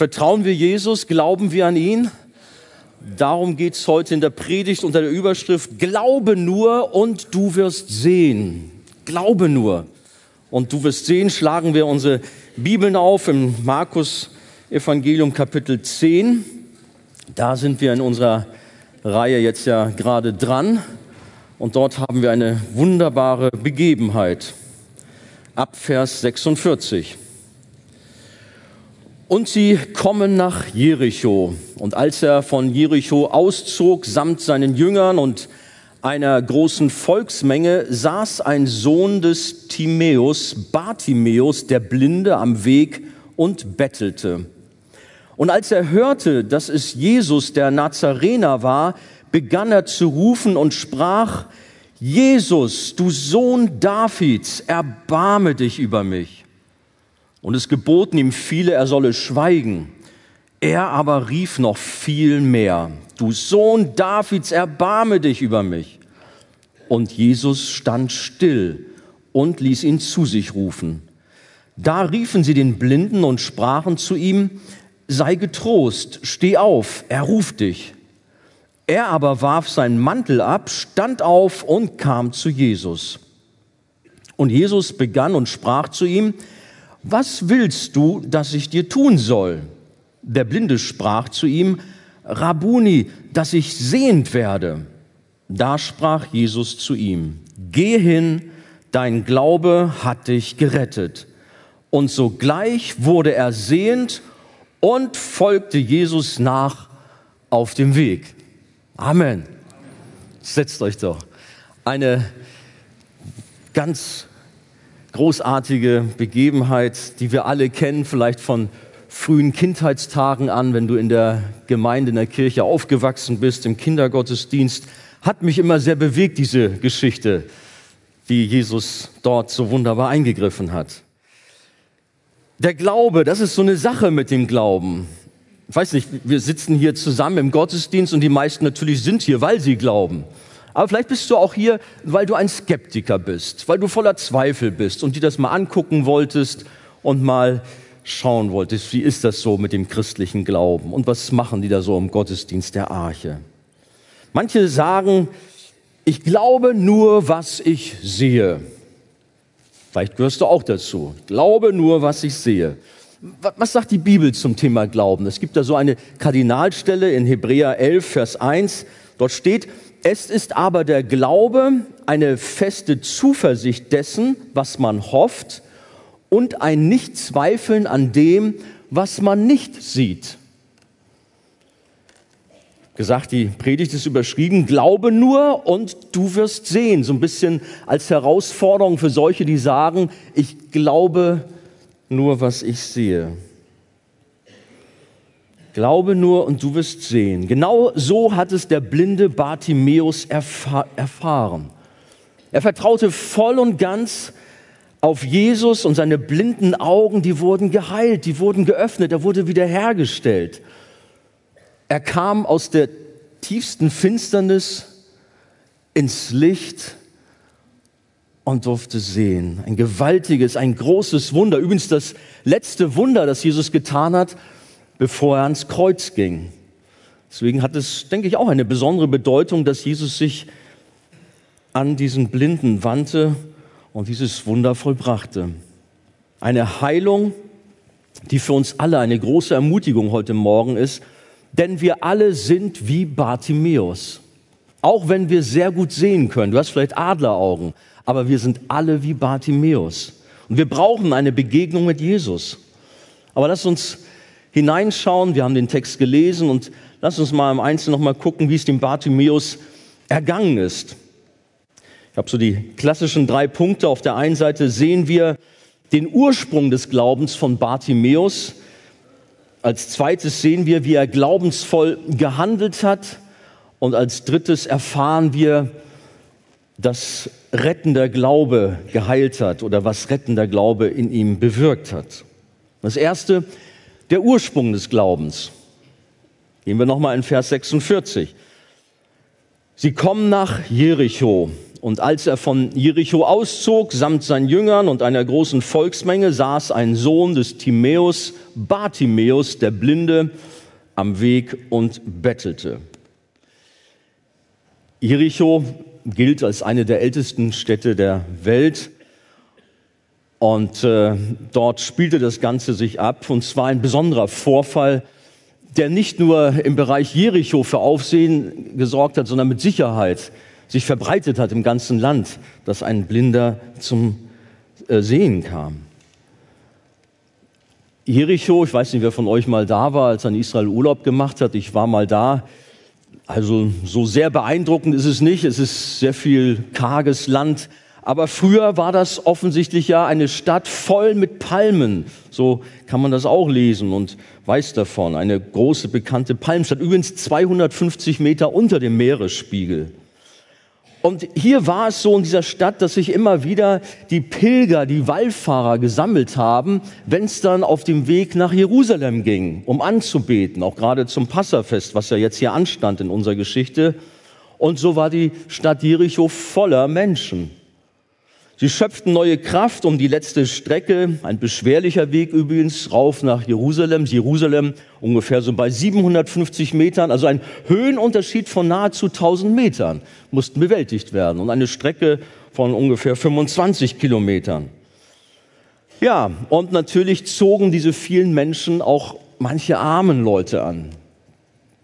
Vertrauen wir Jesus? Glauben wir an ihn? Darum geht es heute in der Predigt unter der Überschrift Glaube nur und du wirst sehen. Glaube nur und du wirst sehen. Schlagen wir unsere Bibeln auf im Markus Evangelium Kapitel 10. Da sind wir in unserer Reihe jetzt ja gerade dran und dort haben wir eine wunderbare Begebenheit. Ab Vers 46. Und sie kommen nach Jericho. Und als er von Jericho auszog, samt seinen Jüngern und einer großen Volksmenge, saß ein Sohn des Timäus, Bartimäus, der Blinde, am Weg und bettelte. Und als er hörte, dass es Jesus, der Nazarener war, begann er zu rufen und sprach, Jesus, du Sohn Davids, erbarme dich über mich. Und es geboten ihm viele, er solle schweigen. Er aber rief noch viel mehr, du Sohn Davids, erbarme dich über mich. Und Jesus stand still und ließ ihn zu sich rufen. Da riefen sie den Blinden und sprachen zu ihm, sei getrost, steh auf, er ruft dich. Er aber warf seinen Mantel ab, stand auf und kam zu Jesus. Und Jesus begann und sprach zu ihm, was willst du, dass ich dir tun soll? Der Blinde sprach zu ihm, Rabuni, dass ich sehend werde. Da sprach Jesus zu ihm, geh hin, dein Glaube hat dich gerettet. Und sogleich wurde er sehend und folgte Jesus nach auf dem Weg. Amen. Setzt euch doch. Eine ganz großartige Begebenheit, die wir alle kennen, vielleicht von frühen Kindheitstagen an, wenn du in der Gemeinde, in der Kirche aufgewachsen bist, im Kindergottesdienst, hat mich immer sehr bewegt, diese Geschichte, wie Jesus dort so wunderbar eingegriffen hat. Der Glaube, das ist so eine Sache mit dem Glauben. Ich weiß nicht, wir sitzen hier zusammen im Gottesdienst und die meisten natürlich sind hier, weil sie glauben. Aber vielleicht bist du auch hier, weil du ein Skeptiker bist, weil du voller Zweifel bist und dir das mal angucken wolltest und mal schauen wolltest, wie ist das so mit dem christlichen Glauben und was machen die da so im Gottesdienst der Arche. Manche sagen, ich glaube nur, was ich sehe. Vielleicht gehörst du auch dazu. Glaube nur, was ich sehe. Was sagt die Bibel zum Thema Glauben? Es gibt da so eine Kardinalstelle in Hebräer 11, Vers 1. Dort steht, es ist aber der Glaube eine feste Zuversicht dessen, was man hofft und ein Nichtzweifeln an dem, was man nicht sieht. Gesagt, die Predigt ist überschrieben, glaube nur und du wirst sehen. So ein bisschen als Herausforderung für solche, die sagen, ich glaube nur, was ich sehe. Glaube nur und du wirst sehen. Genau so hat es der blinde Bartimäus erfahr erfahren. Er vertraute voll und ganz auf Jesus und seine blinden Augen, die wurden geheilt, die wurden geöffnet, er wurde wiederhergestellt. Er kam aus der tiefsten Finsternis ins Licht und durfte sehen. Ein gewaltiges, ein großes Wunder. Übrigens das letzte Wunder, das Jesus getan hat, bevor er ans Kreuz ging. Deswegen hat es, denke ich, auch eine besondere Bedeutung, dass Jesus sich an diesen Blinden wandte und dieses Wunder vollbrachte. Eine Heilung, die für uns alle eine große Ermutigung heute Morgen ist, denn wir alle sind wie Bartimäus. Auch wenn wir sehr gut sehen können. Du hast vielleicht Adleraugen, aber wir sind alle wie Bartimäus. Und wir brauchen eine Begegnung mit Jesus. Aber lass uns hineinschauen. Wir haben den Text gelesen und lass uns mal im Einzelnen noch mal gucken, wie es dem Bartimäus ergangen ist. Ich habe so die klassischen drei Punkte. Auf der einen Seite sehen wir den Ursprung des Glaubens von Bartimäus. Als zweites sehen wir, wie er glaubensvoll gehandelt hat. Und als drittes erfahren wir, dass rettender Glaube geheilt hat oder was rettender Glaube in ihm bewirkt hat. Das erste, der Ursprung des Glaubens. Gehen wir nochmal in Vers 46. Sie kommen nach Jericho Und als er von Jericho auszog, samt seinen Jüngern und einer großen Volksmenge, saß ein Sohn des Timäus, Bartimäus, der Blinde, am Weg und bettelte. Jericho gilt als eine der ältesten Städte der Welt. Und äh, dort spielte das Ganze sich ab. Und zwar ein besonderer Vorfall, der nicht nur im Bereich Jericho für Aufsehen gesorgt hat, sondern mit Sicherheit sich verbreitet hat im ganzen Land, dass ein Blinder zum äh, Sehen kam. Jericho, ich weiß nicht, wer von euch mal da war, als er in Israel Urlaub gemacht hat. Ich war mal da. Also so sehr beeindruckend ist es nicht. Es ist sehr viel karges Land. Aber früher war das offensichtlich ja eine Stadt voll mit Palmen. So kann man das auch lesen und weiß davon. Eine große bekannte Palmstadt. Übrigens 250 Meter unter dem Meeresspiegel. Und hier war es so in dieser Stadt, dass sich immer wieder die Pilger, die Wallfahrer gesammelt haben, wenn es dann auf dem Weg nach Jerusalem ging, um anzubeten, auch gerade zum Passafest, was ja jetzt hier anstand in unserer Geschichte. Und so war die Stadt Jericho voller Menschen. Sie schöpften neue Kraft um die letzte Strecke, ein beschwerlicher Weg übrigens, rauf nach Jerusalem. Jerusalem ungefähr so bei 750 Metern, also ein Höhenunterschied von nahezu 1000 Metern mussten bewältigt werden und eine Strecke von ungefähr 25 Kilometern. Ja, und natürlich zogen diese vielen Menschen auch manche armen Leute an.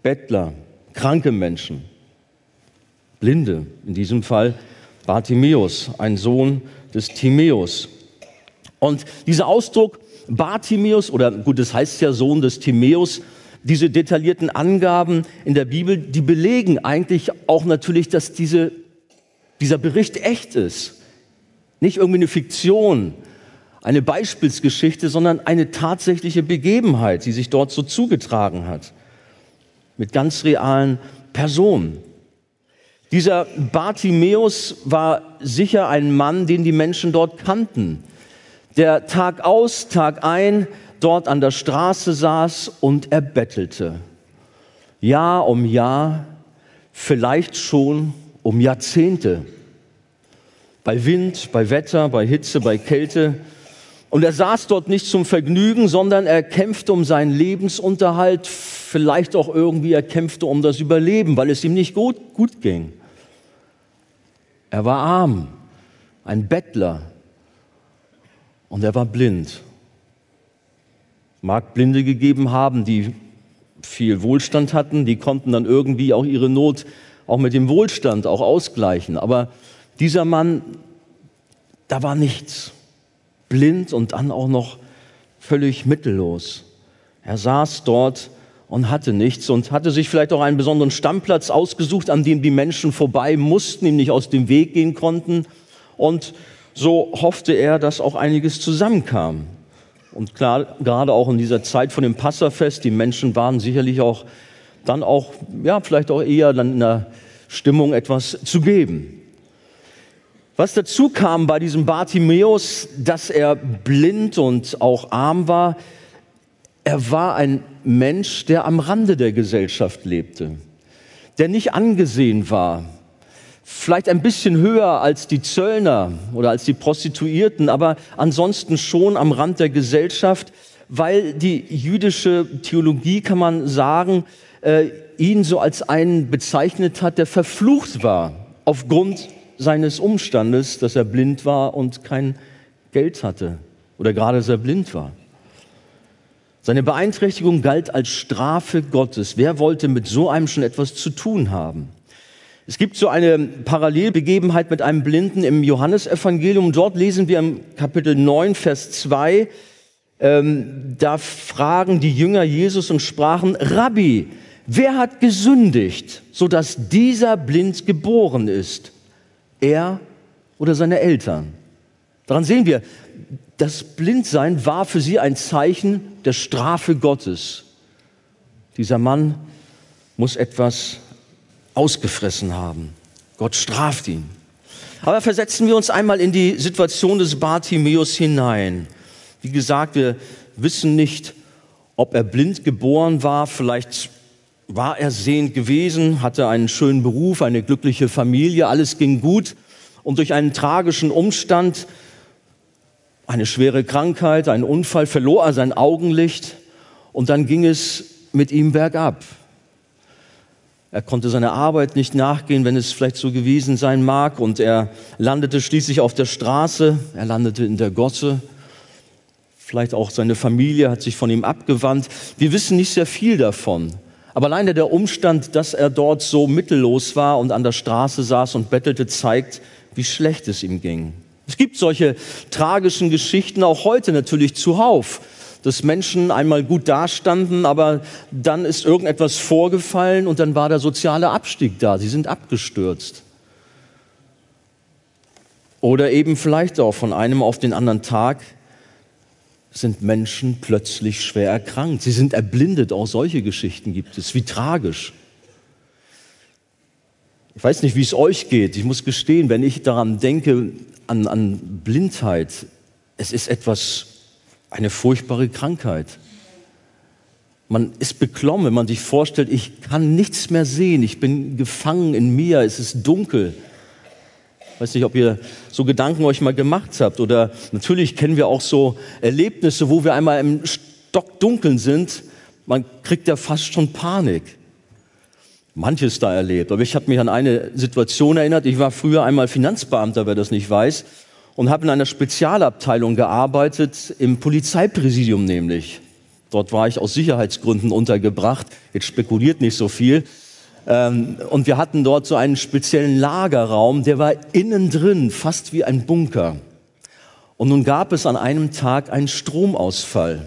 Bettler, kranke Menschen, Blinde in diesem Fall Bartimäus, ein Sohn des Timäus. Und dieser Ausdruck Bartimäus, oder gut, das heißt ja Sohn des Timäus, diese detaillierten Angaben in der Bibel, die belegen eigentlich auch natürlich, dass diese, dieser Bericht echt ist. Nicht irgendwie eine Fiktion, eine Beispielsgeschichte, sondern eine tatsächliche Begebenheit, die sich dort so zugetragen hat. Mit ganz realen Personen. Dieser Bartimäus war sicher ein Mann, den die Menschen dort kannten, der Tag aus, Tag ein dort an der Straße saß und erbettelte. Jahr um Jahr, vielleicht schon um Jahrzehnte. Bei Wind, bei Wetter, bei Hitze, bei Kälte. Und er saß dort nicht zum Vergnügen, sondern er kämpfte um seinen Lebensunterhalt, vielleicht auch irgendwie er kämpfte um das Überleben, weil es ihm nicht gut, gut ging. Er war arm, ein Bettler und er war blind. Mag Blinde gegeben haben, die viel Wohlstand hatten, die konnten dann irgendwie auch ihre Not auch mit dem Wohlstand auch ausgleichen. Aber dieser Mann, da war nichts. Blind und dann auch noch völlig mittellos. Er saß dort und hatte nichts und hatte sich vielleicht auch einen besonderen Stammplatz ausgesucht, an dem die Menschen vorbei mussten, ihm nicht aus dem Weg gehen konnten. Und so hoffte er, dass auch einiges zusammenkam. Und klar, gerade auch in dieser Zeit von dem Passafest, die Menschen waren sicherlich auch dann auch, ja, vielleicht auch eher dann in der Stimmung etwas zu geben. Was dazu kam bei diesem Bartimäus, dass er blind und auch arm war, er war ein Mensch, der am Rande der Gesellschaft lebte, der nicht angesehen war, vielleicht ein bisschen höher als die Zöllner oder als die Prostituierten, aber ansonsten schon am Rand der Gesellschaft, weil die jüdische Theologie, kann man sagen, äh, ihn so als einen bezeichnet hat, der verflucht war aufgrund seines Umstandes, dass er blind war und kein Geld hatte oder gerade sehr blind war. Seine Beeinträchtigung galt als Strafe Gottes. Wer wollte mit so einem schon etwas zu tun haben? Es gibt so eine Parallelbegebenheit mit einem Blinden im Johannesevangelium. Dort lesen wir im Kapitel 9, Vers 2, ähm, da fragen die Jünger Jesus und sprachen, Rabbi, wer hat gesündigt, sodass dieser blind geboren ist? Er oder seine Eltern? Daran sehen wir, das Blindsein war für sie ein Zeichen der Strafe Gottes. Dieser Mann muss etwas ausgefressen haben. Gott straft ihn. Aber versetzen wir uns einmal in die Situation des Bartimäus hinein. Wie gesagt, wir wissen nicht, ob er blind geboren war. Vielleicht war er sehend gewesen, hatte einen schönen Beruf, eine glückliche Familie, alles ging gut. und durch einen tragischen Umstand, eine schwere Krankheit, einen Unfall, verlor er sein Augenlicht und dann ging es mit ihm bergab. Er konnte seiner Arbeit nicht nachgehen, wenn es vielleicht so gewesen sein mag. Und er landete schließlich auf der Straße, er landete in der Gosse. Vielleicht auch seine Familie hat sich von ihm abgewandt. Wir wissen nicht sehr viel davon. Aber alleine der Umstand, dass er dort so mittellos war und an der Straße saß und bettelte, zeigt, wie schlecht es ihm ging. Es gibt solche tragischen Geschichten auch heute natürlich zuhauf dass Menschen einmal gut dastanden, aber dann ist irgendetwas vorgefallen und dann war der soziale Abstieg da. Sie sind abgestürzt. Oder eben vielleicht auch von einem auf den anderen Tag sind Menschen plötzlich schwer erkrankt. Sie sind erblindet. Auch solche Geschichten gibt es. Wie tragisch. Ich weiß nicht, wie es euch geht. Ich muss gestehen, wenn ich daran denke, an, an Blindheit, es ist etwas eine furchtbare Krankheit. Man ist beklommen, wenn man sich vorstellt, ich kann nichts mehr sehen, ich bin gefangen in mir, es ist dunkel. Ich weiß nicht, ob ihr so Gedanken euch mal gemacht habt oder natürlich kennen wir auch so Erlebnisse, wo wir einmal im Stockdunkeln sind. Man kriegt ja fast schon Panik. Manches da erlebt. Aber ich habe mich an eine Situation erinnert. Ich war früher einmal Finanzbeamter, wer das nicht weiß und habe in einer Spezialabteilung gearbeitet, im Polizeipräsidium nämlich. Dort war ich aus Sicherheitsgründen untergebracht. Jetzt spekuliert nicht so viel. Ähm, und wir hatten dort so einen speziellen Lagerraum, der war innen drin, fast wie ein Bunker. Und nun gab es an einem Tag einen Stromausfall.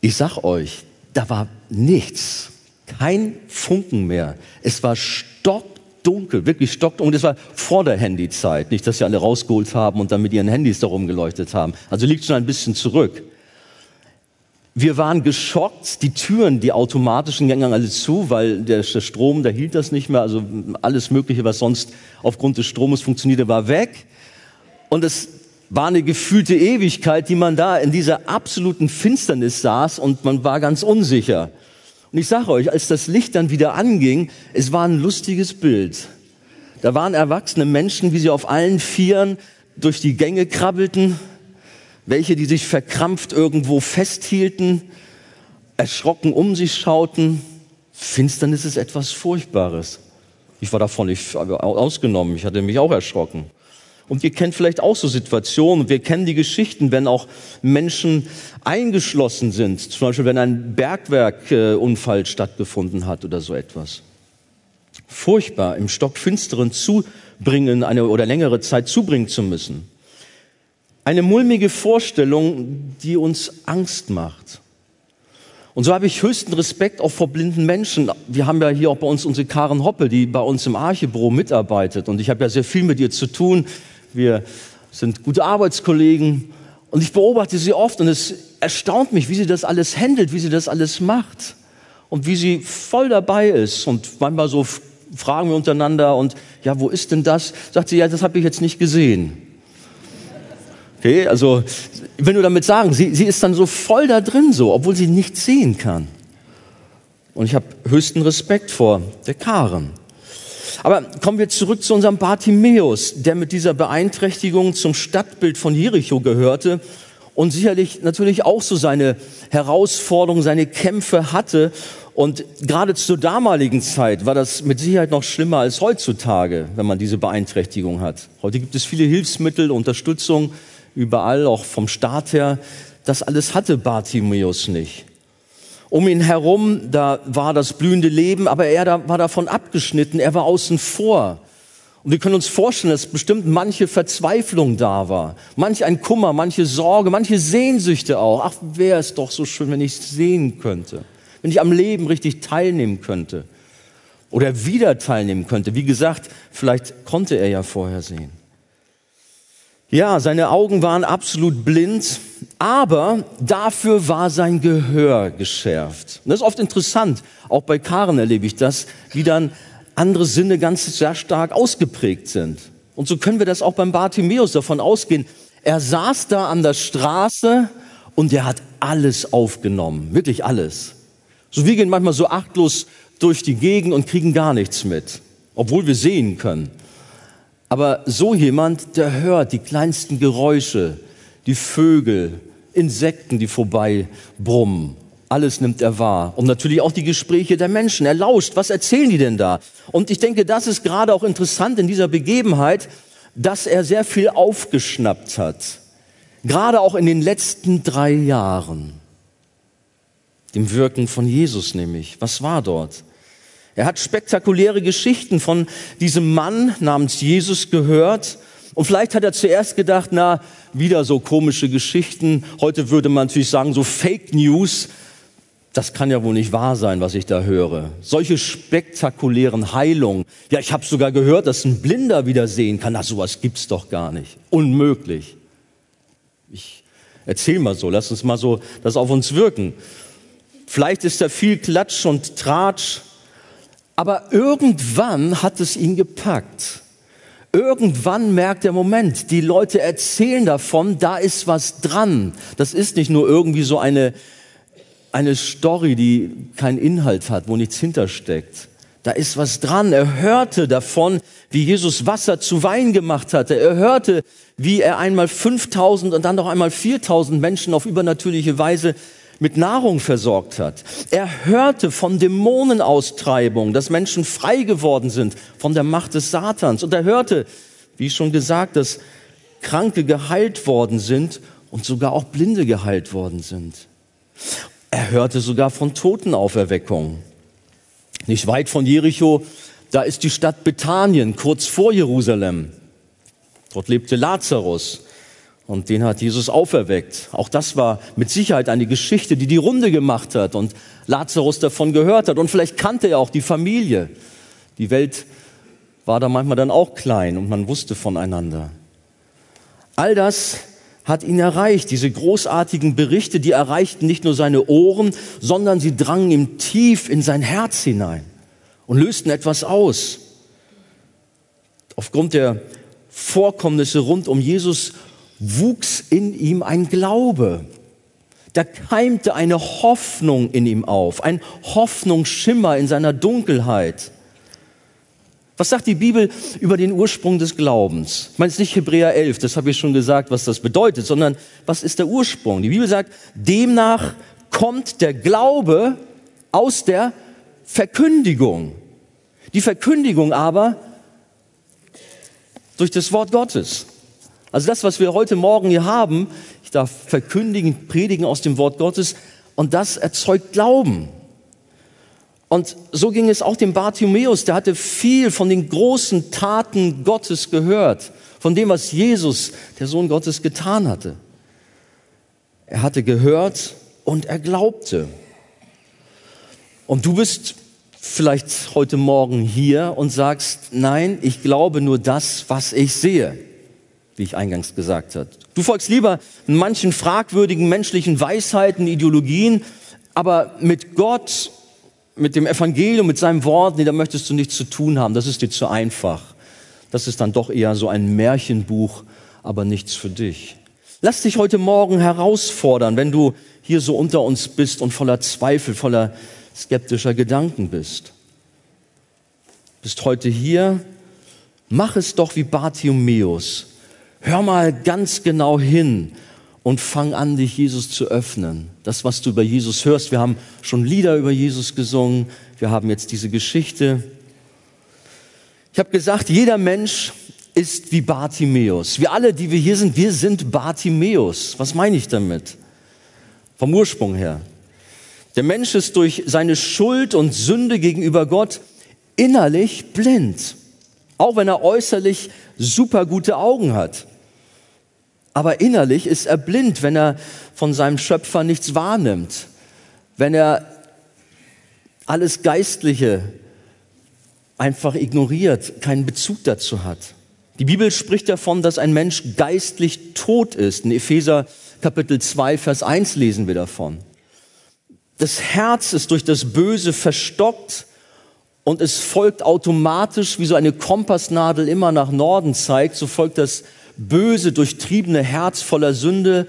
Ich sag euch, da war nichts, kein Funken mehr. Es war stock dunkel, wirklich stockdunkel. Und es war vor der Handyzeit. Nicht, dass sie alle rausgeholt haben und dann mit ihren Handys darum geleuchtet haben. Also liegt schon ein bisschen zurück. Wir waren geschockt, die Türen, die automatischen gingen alle zu, weil der Strom, da hielt das nicht mehr. Also alles Mögliche, was sonst aufgrund des Stromes funktionierte, war weg. Und es war eine gefühlte Ewigkeit, die man da in dieser absoluten Finsternis saß und man war ganz unsicher. Und ich sage euch, als das Licht dann wieder anging, es war ein lustiges Bild. Da waren erwachsene Menschen, wie sie auf allen Vieren durch die Gänge krabbelten, welche, die sich verkrampft irgendwo festhielten, erschrocken um sich schauten. Finsternis ist etwas Furchtbares. Ich war davon nicht ausgenommen. Ich hatte mich auch erschrocken. Und ihr kennt vielleicht auch so Situationen. Wir kennen die Geschichten, wenn auch Menschen eingeschlossen sind. Zum Beispiel, wenn ein Bergwerkunfall stattgefunden hat oder so etwas. Furchtbar, im Stockfinsteren zubringen, eine oder längere Zeit zubringen zu müssen. Eine mulmige Vorstellung, die uns Angst macht. Und so habe ich höchsten Respekt auch vor blinden Menschen. Wir haben ja hier auch bei uns unsere Karen Hoppe, die bei uns im Archebüro mitarbeitet. Und ich habe ja sehr viel mit ihr zu tun wir sind gute Arbeitskollegen und ich beobachte sie oft und es erstaunt mich, wie sie das alles handelt, wie sie das alles macht und wie sie voll dabei ist. Und manchmal so fragen wir untereinander und ja, wo ist denn das? Sagt sie, ja, das habe ich jetzt nicht gesehen. Okay, also ich will nur damit sagen, sie, sie ist dann so voll da drin so, obwohl sie nichts sehen kann. Und ich habe höchsten Respekt vor der Karen. Aber kommen wir zurück zu unserem Bartimäus, der mit dieser Beeinträchtigung zum Stadtbild von Jericho gehörte und sicherlich natürlich auch so seine Herausforderungen, seine Kämpfe hatte. Und gerade zur damaligen Zeit war das mit Sicherheit noch schlimmer als heutzutage, wenn man diese Beeinträchtigung hat. Heute gibt es viele Hilfsmittel, Unterstützung überall, auch vom Staat her. Das alles hatte Bartimäus nicht. Um ihn herum, da war das blühende Leben, aber er war davon abgeschnitten, er war außen vor. Und wir können uns vorstellen, dass bestimmt manche Verzweiflung da war, manch ein Kummer, manche Sorge, manche Sehnsüchte auch. Ach, wäre es doch so schön, wenn ich sehen könnte, wenn ich am Leben richtig teilnehmen könnte oder wieder teilnehmen könnte. Wie gesagt, vielleicht konnte er ja vorher sehen. Ja, seine Augen waren absolut blind, aber dafür war sein Gehör geschärft. Und das ist oft interessant, auch bei Karen erlebe ich das, wie dann andere Sinne ganz sehr stark ausgeprägt sind. Und so können wir das auch beim Bartimäus davon ausgehen. Er saß da an der Straße und er hat alles aufgenommen, wirklich alles. So wir gehen manchmal so achtlos durch die Gegend und kriegen gar nichts mit, obwohl wir sehen können. Aber so jemand, der hört die kleinsten Geräusche, die Vögel, Insekten, die vorbei brummen. Alles nimmt er wahr. Und natürlich auch die Gespräche der Menschen. Er lauscht. Was erzählen die denn da? Und ich denke, das ist gerade auch interessant in dieser Begebenheit, dass er sehr viel aufgeschnappt hat. Gerade auch in den letzten drei Jahren. Dem Wirken von Jesus nämlich. Was war dort? Er hat spektakuläre Geschichten von diesem Mann namens Jesus gehört. Und vielleicht hat er zuerst gedacht, na, wieder so komische Geschichten. Heute würde man natürlich sagen, so Fake News. Das kann ja wohl nicht wahr sein, was ich da höre. Solche spektakulären Heilungen. Ja, ich habe sogar gehört, dass ein Blinder wieder sehen kann. Na, sowas gibt's doch gar nicht. Unmöglich. Ich erzähl mal so, lass uns mal so das auf uns wirken. Vielleicht ist da viel Klatsch und Tratsch, aber irgendwann hat es ihn gepackt. Irgendwann merkt der Moment, die Leute erzählen davon, da ist was dran. Das ist nicht nur irgendwie so eine, eine Story, die keinen Inhalt hat, wo nichts hintersteckt. Da ist was dran. Er hörte davon, wie Jesus Wasser zu Wein gemacht hatte. Er hörte, wie er einmal 5000 und dann noch einmal 4000 Menschen auf übernatürliche Weise mit Nahrung versorgt hat. Er hörte von Dämonenaustreibung, dass Menschen frei geworden sind von der Macht des Satans. Und er hörte, wie schon gesagt, dass Kranke geheilt worden sind und sogar auch Blinde geheilt worden sind. Er hörte sogar von Totenauferweckung. Nicht weit von Jericho, da ist die Stadt Bethanien, kurz vor Jerusalem. Dort lebte Lazarus. Und den hat Jesus auferweckt. Auch das war mit Sicherheit eine Geschichte, die die Runde gemacht hat und Lazarus davon gehört hat. Und vielleicht kannte er auch die Familie. Die Welt war da manchmal dann auch klein und man wusste voneinander. All das hat ihn erreicht. Diese großartigen Berichte, die erreichten nicht nur seine Ohren, sondern sie drangen ihm tief in sein Herz hinein und lösten etwas aus. Aufgrund der Vorkommnisse rund um Jesus wuchs in ihm ein Glaube. Da keimte eine Hoffnung in ihm auf, ein Hoffnungsschimmer in seiner Dunkelheit. Was sagt die Bibel über den Ursprung des Glaubens? Ich meine es nicht Hebräer 11, das habe ich schon gesagt, was das bedeutet, sondern was ist der Ursprung? Die Bibel sagt, demnach kommt der Glaube aus der Verkündigung. Die Verkündigung aber durch das Wort Gottes. Also das, was wir heute Morgen hier haben, ich darf verkündigen, predigen aus dem Wort Gottes und das erzeugt Glauben. Und so ging es auch dem Bartimäus, der hatte viel von den großen Taten Gottes gehört, von dem, was Jesus, der Sohn Gottes, getan hatte. Er hatte gehört und er glaubte. Und du bist vielleicht heute Morgen hier und sagst, nein, ich glaube nur das, was ich sehe wie ich eingangs gesagt habe. Du folgst lieber manchen fragwürdigen menschlichen Weisheiten, Ideologien, aber mit Gott, mit dem Evangelium, mit seinem Wort, nee, da möchtest du nichts zu tun haben. Das ist dir zu einfach. Das ist dann doch eher so ein Märchenbuch, aber nichts für dich. Lass dich heute Morgen herausfordern, wenn du hier so unter uns bist und voller Zweifel, voller skeptischer Gedanken bist. Bist heute hier, mach es doch wie Bartimäus Hör mal ganz genau hin und fang an, dich Jesus zu öffnen. Das, was du über Jesus hörst. Wir haben schon Lieder über Jesus gesungen. Wir haben jetzt diese Geschichte. Ich habe gesagt, jeder Mensch ist wie Bartimäus. Wir alle, die wir hier sind, wir sind Bartimäus. Was meine ich damit? Vom Ursprung her. Der Mensch ist durch seine Schuld und Sünde gegenüber Gott innerlich blind. Auch wenn er äußerlich super gute Augen hat. Aber innerlich ist er blind, wenn er von seinem Schöpfer nichts wahrnimmt, wenn er alles Geistliche einfach ignoriert, keinen Bezug dazu hat. Die Bibel spricht davon, dass ein Mensch geistlich tot ist. In Epheser Kapitel 2, Vers 1 lesen wir davon. Das Herz ist durch das Böse verstockt und es folgt automatisch, wie so eine Kompassnadel immer nach Norden zeigt, so folgt das böse, durchtriebene Herz voller Sünde,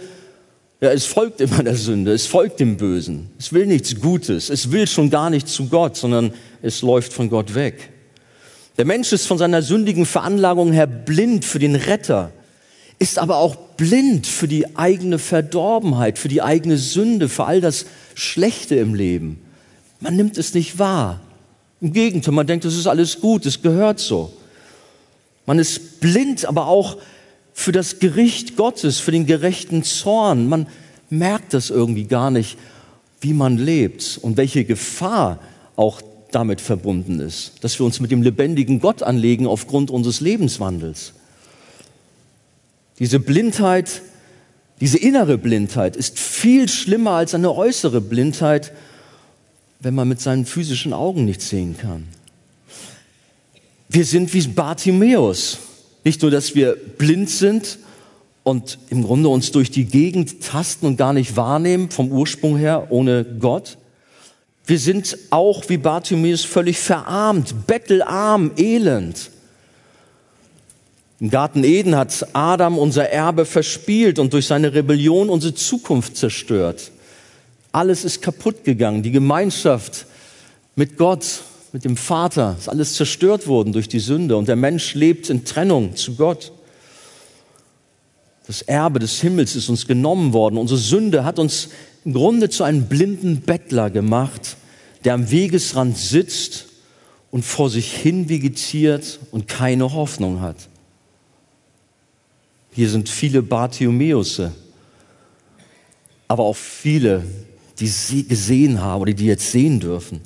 ja, es folgt immer der Sünde, es folgt dem Bösen. Es will nichts Gutes, es will schon gar nicht zu Gott, sondern es läuft von Gott weg. Der Mensch ist von seiner sündigen Veranlagung her blind für den Retter, ist aber auch blind für die eigene Verdorbenheit, für die eigene Sünde, für all das Schlechte im Leben. Man nimmt es nicht wahr. Im Gegenteil, man denkt, es ist alles gut, es gehört so. Man ist blind, aber auch für das Gericht Gottes, für den gerechten Zorn. Man merkt das irgendwie gar nicht, wie man lebt und welche Gefahr auch damit verbunden ist, dass wir uns mit dem lebendigen Gott anlegen aufgrund unseres Lebenswandels. Diese Blindheit, diese innere Blindheit ist viel schlimmer als eine äußere Blindheit, wenn man mit seinen physischen Augen nichts sehen kann. Wir sind wie Bartimäus. Nicht nur, dass wir blind sind und im Grunde uns durch die Gegend tasten und gar nicht wahrnehmen, vom Ursprung her, ohne Gott, wir sind auch wie Bartimäus völlig verarmt, bettelarm, elend. Im Garten Eden hat Adam unser Erbe verspielt und durch seine Rebellion unsere Zukunft zerstört. Alles ist kaputt gegangen. Die Gemeinschaft mit Gott, mit dem Vater, ist alles zerstört worden durch die Sünde und der Mensch lebt in Trennung zu Gott. Das Erbe des Himmels ist uns genommen worden. Unsere Sünde hat uns im Grunde zu einem blinden Bettler gemacht, der am Wegesrand sitzt und vor sich hin vegetiert und keine Hoffnung hat. Hier sind viele Bartimäusse, aber auch viele, die sie gesehen haben oder die jetzt sehen dürfen.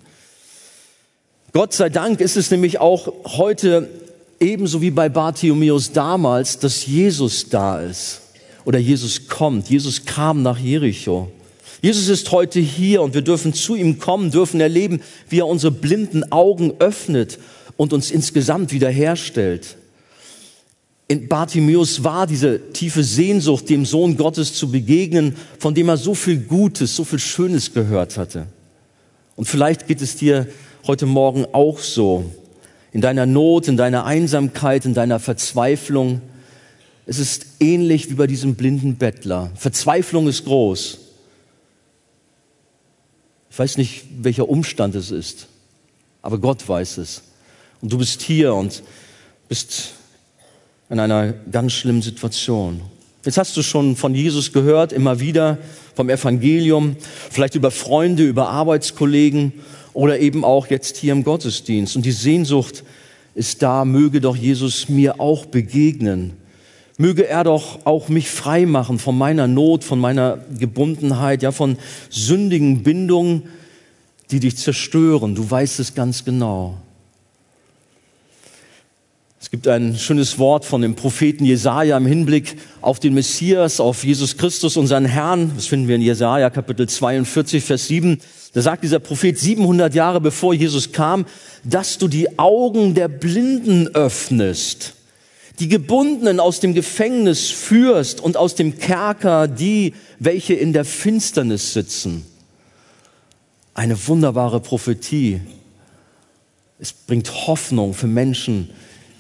Gott sei Dank ist es nämlich auch heute ebenso wie bei Bartimäus damals, dass Jesus da ist oder Jesus kommt. Jesus kam nach Jericho. Jesus ist heute hier und wir dürfen zu ihm kommen, dürfen erleben, wie er unsere blinden Augen öffnet und uns insgesamt wiederherstellt. In Bartimäus war diese tiefe Sehnsucht, dem Sohn Gottes zu begegnen, von dem er so viel Gutes, so viel Schönes gehört hatte. Und vielleicht geht es dir heute Morgen auch so. In deiner Not, in deiner Einsamkeit, in deiner Verzweiflung. Es ist ähnlich wie bei diesem blinden Bettler. Verzweiflung ist groß. Ich weiß nicht, welcher Umstand es ist, aber Gott weiß es. Und du bist hier und bist in einer ganz schlimmen Situation. Jetzt hast du schon von Jesus gehört, immer wieder vom Evangelium, vielleicht über Freunde, über Arbeitskollegen oder eben auch jetzt hier im Gottesdienst. Und die Sehnsucht ist da, möge doch Jesus mir auch begegnen. Möge er doch auch mich frei machen von meiner Not, von meiner Gebundenheit, ja, von sündigen Bindungen, die dich zerstören. Du weißt es ganz genau. Es gibt ein schönes Wort von dem Propheten Jesaja im Hinblick auf den Messias, auf Jesus Christus, unseren Herrn. Das finden wir in Jesaja Kapitel 42, Vers 7. Da sagt dieser Prophet 700 Jahre bevor Jesus kam, dass du die Augen der Blinden öffnest die Gebundenen aus dem Gefängnis führst und aus dem Kerker die, welche in der Finsternis sitzen. Eine wunderbare Prophetie. Es bringt Hoffnung für Menschen,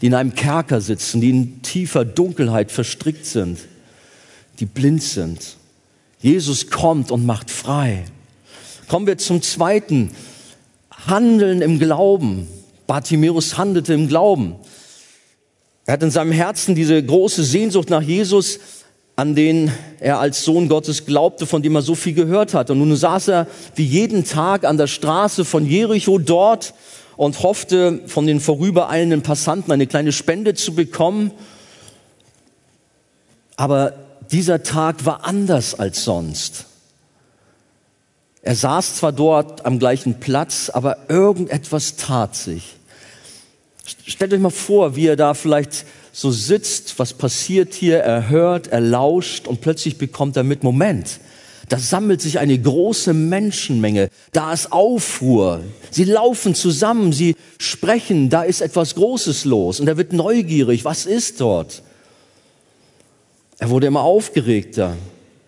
die in einem Kerker sitzen, die in tiefer Dunkelheit verstrickt sind, die blind sind. Jesus kommt und macht frei. Kommen wir zum zweiten. Handeln im Glauben. Bartimäus handelte im Glauben. Er hat in seinem Herzen diese große Sehnsucht nach Jesus, an den er als Sohn Gottes glaubte, von dem er so viel gehört hat. Und nun saß er wie jeden Tag an der Straße von Jericho dort und hoffte, von den vorübereilenden Passanten eine kleine Spende zu bekommen. Aber dieser Tag war anders als sonst. Er saß zwar dort am gleichen Platz, aber irgendetwas tat sich. Stellt euch mal vor, wie er da vielleicht so sitzt, was passiert hier, er hört, er lauscht und plötzlich bekommt er mit, Moment, da sammelt sich eine große Menschenmenge, da ist Aufruhr, sie laufen zusammen, sie sprechen, da ist etwas Großes los und er wird neugierig, was ist dort? Er wurde immer aufgeregter,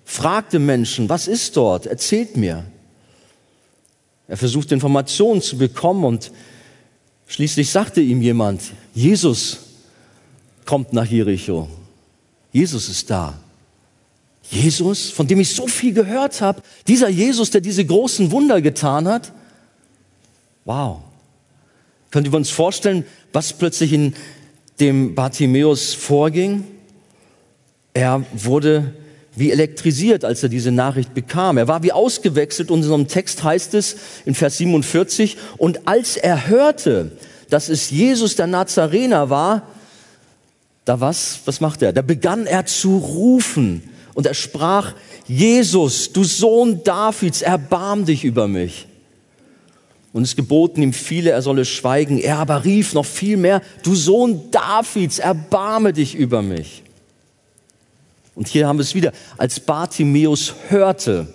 fragte Menschen, was ist dort? Erzählt mir. Er versucht Informationen zu bekommen und Schließlich sagte ihm jemand, Jesus kommt nach Jericho. Jesus ist da. Jesus, von dem ich so viel gehört habe, dieser Jesus, der diese großen Wunder getan hat. Wow. Könnt ihr uns vorstellen, was plötzlich in dem Bartimäus vorging? Er wurde wie elektrisiert, als er diese Nachricht bekam. Er war wie ausgewechselt. Und in unserem Text heißt es in Vers 47, und als er hörte, dass es Jesus der Nazarener war, da was, was macht er? Da begann er zu rufen und er sprach, Jesus, du Sohn Davids, erbarm dich über mich. Und es geboten ihm viele, er solle schweigen. Er aber rief noch viel mehr, du Sohn Davids, erbarme dich über mich. Und hier haben wir es wieder, als Bartimäus hörte,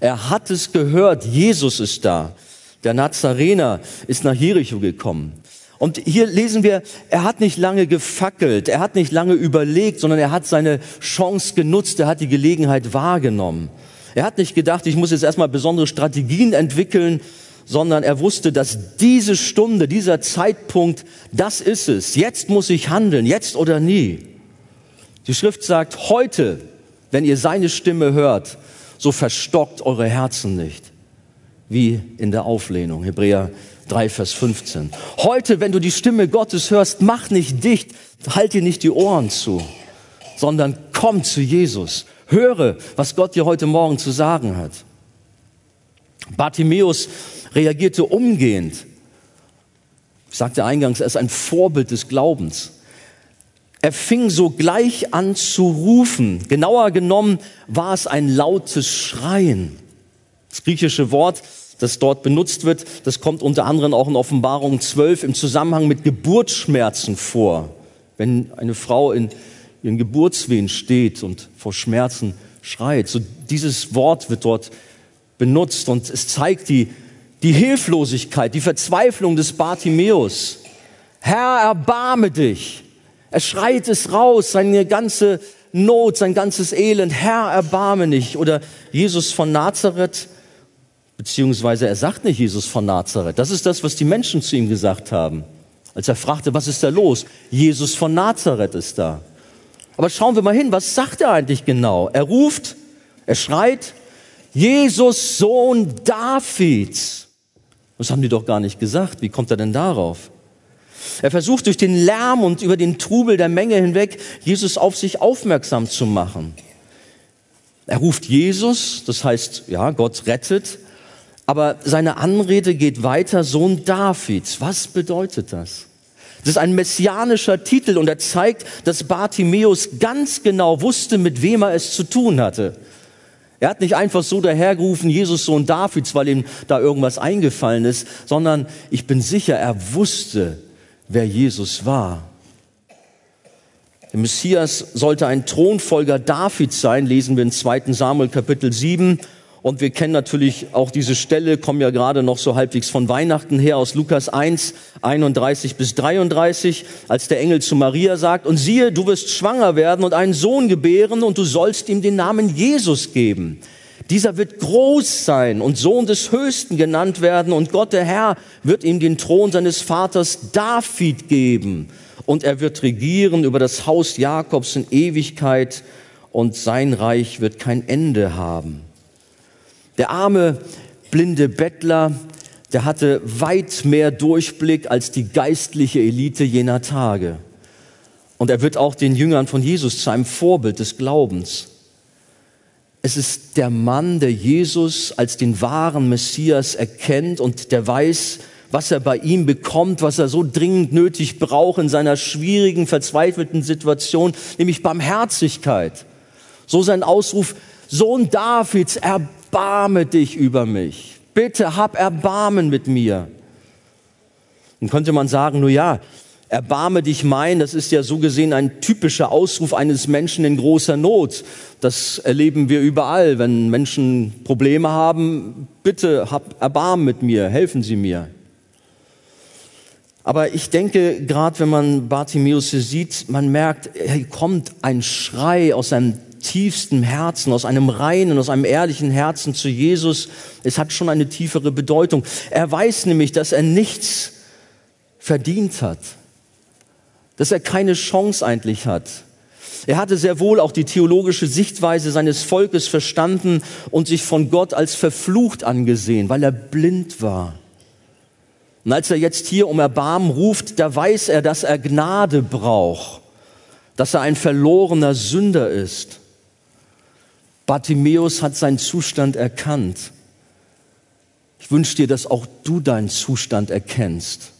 er hat es gehört, Jesus ist da. Der Nazarener ist nach Jericho gekommen. Und hier lesen wir, er hat nicht lange gefackelt, er hat nicht lange überlegt, sondern er hat seine Chance genutzt, er hat die Gelegenheit wahrgenommen. Er hat nicht gedacht, ich muss jetzt erstmal besondere Strategien entwickeln, sondern er wusste, dass diese Stunde, dieser Zeitpunkt, das ist es. Jetzt muss ich handeln, jetzt oder nie. Die Schrift sagt, heute, wenn ihr seine Stimme hört, so verstockt eure Herzen nicht, wie in der Auflehnung. Hebräer 3, Vers 15. Heute, wenn du die Stimme Gottes hörst, mach nicht dicht, halt dir nicht die Ohren zu, sondern komm zu Jesus. Höre, was Gott dir heute Morgen zu sagen hat. Bartimäus reagierte umgehend. Ich sagte eingangs, er ist ein Vorbild des Glaubens. Er fing sogleich an zu rufen. Genauer genommen war es ein lautes Schreien. Das griechische Wort, das dort benutzt wird, das kommt unter anderem auch in Offenbarung 12 im Zusammenhang mit Geburtsschmerzen vor. Wenn eine Frau in ihren Geburtswehen steht und vor Schmerzen schreit. So dieses Wort wird dort benutzt und es zeigt die, die Hilflosigkeit, die Verzweiflung des Bartimäus. Herr, erbarme dich. Er schreit es raus, seine ganze Not, sein ganzes Elend. Herr, erbarme nicht. Oder Jesus von Nazareth, beziehungsweise er sagt nicht Jesus von Nazareth. Das ist das, was die Menschen zu ihm gesagt haben. Als er fragte, was ist da los? Jesus von Nazareth ist da. Aber schauen wir mal hin, was sagt er eigentlich genau? Er ruft, er schreit, Jesus, Sohn Davids. Das haben die doch gar nicht gesagt. Wie kommt er denn darauf? Er versucht durch den Lärm und über den Trubel der Menge hinweg, Jesus auf sich aufmerksam zu machen. Er ruft Jesus, das heißt, ja, Gott rettet, aber seine Anrede geht weiter, Sohn Davids. Was bedeutet das? Das ist ein messianischer Titel und er zeigt, dass Bartimäus ganz genau wusste, mit wem er es zu tun hatte. Er hat nicht einfach so dahergerufen, Jesus Sohn Davids, weil ihm da irgendwas eingefallen ist, sondern ich bin sicher, er wusste, wer Jesus war. Der Messias sollte ein Thronfolger Davids sein, lesen wir in 2. Samuel Kapitel 7. Und wir kennen natürlich auch diese Stelle, kommen ja gerade noch so halbwegs von Weihnachten her aus Lukas 1, 31 bis 33, als der Engel zu Maria sagt, und siehe, du wirst schwanger werden und einen Sohn gebären und du sollst ihm den Namen Jesus geben. Dieser wird groß sein und Sohn des Höchsten genannt werden und Gott der Herr wird ihm den Thron seines Vaters David geben und er wird regieren über das Haus Jakobs in Ewigkeit und sein Reich wird kein Ende haben. Der arme, blinde Bettler, der hatte weit mehr Durchblick als die geistliche Elite jener Tage. Und er wird auch den Jüngern von Jesus zu einem Vorbild des Glaubens. Es ist der Mann, der Jesus als den wahren Messias erkennt und der weiß, was er bei ihm bekommt, was er so dringend nötig braucht in seiner schwierigen, verzweifelten Situation, nämlich Barmherzigkeit. So sein Ausruf, Sohn Davids, erbarme dich über mich. Bitte hab Erbarmen mit mir. Dann könnte man sagen, nur ja, Erbarme dich mein, das ist ja so gesehen ein typischer Ausruf eines Menschen in großer Not. Das erleben wir überall. Wenn Menschen Probleme haben, bitte hab Erbarmen mit mir, helfen Sie mir. Aber ich denke, gerade wenn man Bartimäus hier sieht, man merkt, hier kommt ein Schrei aus seinem tiefsten Herzen, aus einem reinen, aus einem ehrlichen Herzen zu Jesus. Es hat schon eine tiefere Bedeutung. Er weiß nämlich, dass er nichts verdient hat dass er keine Chance eigentlich hat. Er hatte sehr wohl auch die theologische Sichtweise seines Volkes verstanden und sich von Gott als verflucht angesehen, weil er blind war. Und als er jetzt hier um Erbarmen ruft, da weiß er, dass er Gnade braucht, dass er ein verlorener Sünder ist. Bartimäus hat seinen Zustand erkannt. Ich wünsche dir, dass auch du deinen Zustand erkennst,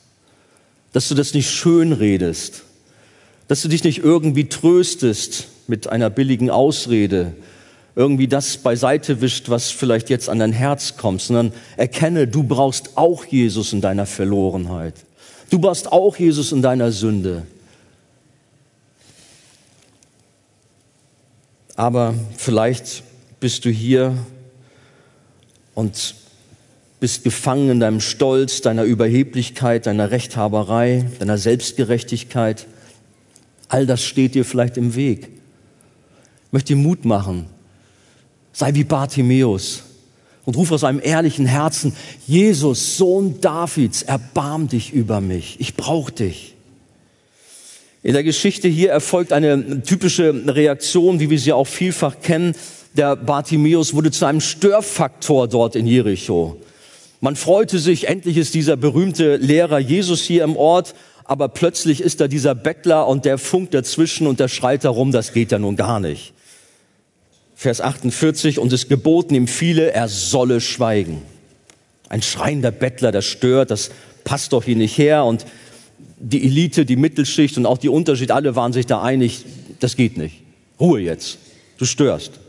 dass du das nicht schön redest, dass du dich nicht irgendwie tröstest mit einer billigen Ausrede, irgendwie das beiseite wischt, was vielleicht jetzt an dein Herz kommt, sondern erkenne, du brauchst auch Jesus in deiner Verlorenheit. Du brauchst auch Jesus in deiner Sünde. Aber vielleicht bist du hier und bist gefangen in deinem Stolz, deiner Überheblichkeit, deiner Rechthaberei, deiner Selbstgerechtigkeit. All das steht dir vielleicht im Weg. Ich möchte dir Mut machen, Sei wie Bartimäus und ruf aus einem ehrlichen Herzen, Jesus, Sohn Davids, erbarm dich über mich. Ich brauche dich. In der Geschichte hier erfolgt eine typische Reaktion, wie wir sie auch vielfach kennen. Der Bartimäus wurde zu einem Störfaktor dort in Jericho. Man freute sich, endlich ist dieser berühmte Lehrer Jesus hier im Ort, aber plötzlich ist da dieser Bettler und der funkt dazwischen und der schreit darum, das geht ja nun gar nicht. Vers 48, und es geboten ihm viele, er solle schweigen. Ein schreiender Bettler, das stört, das passt doch hier nicht her. Und die Elite, die Mittelschicht und auch die Unterschicht, alle waren sich da einig, das geht nicht. Ruhe jetzt, du störst.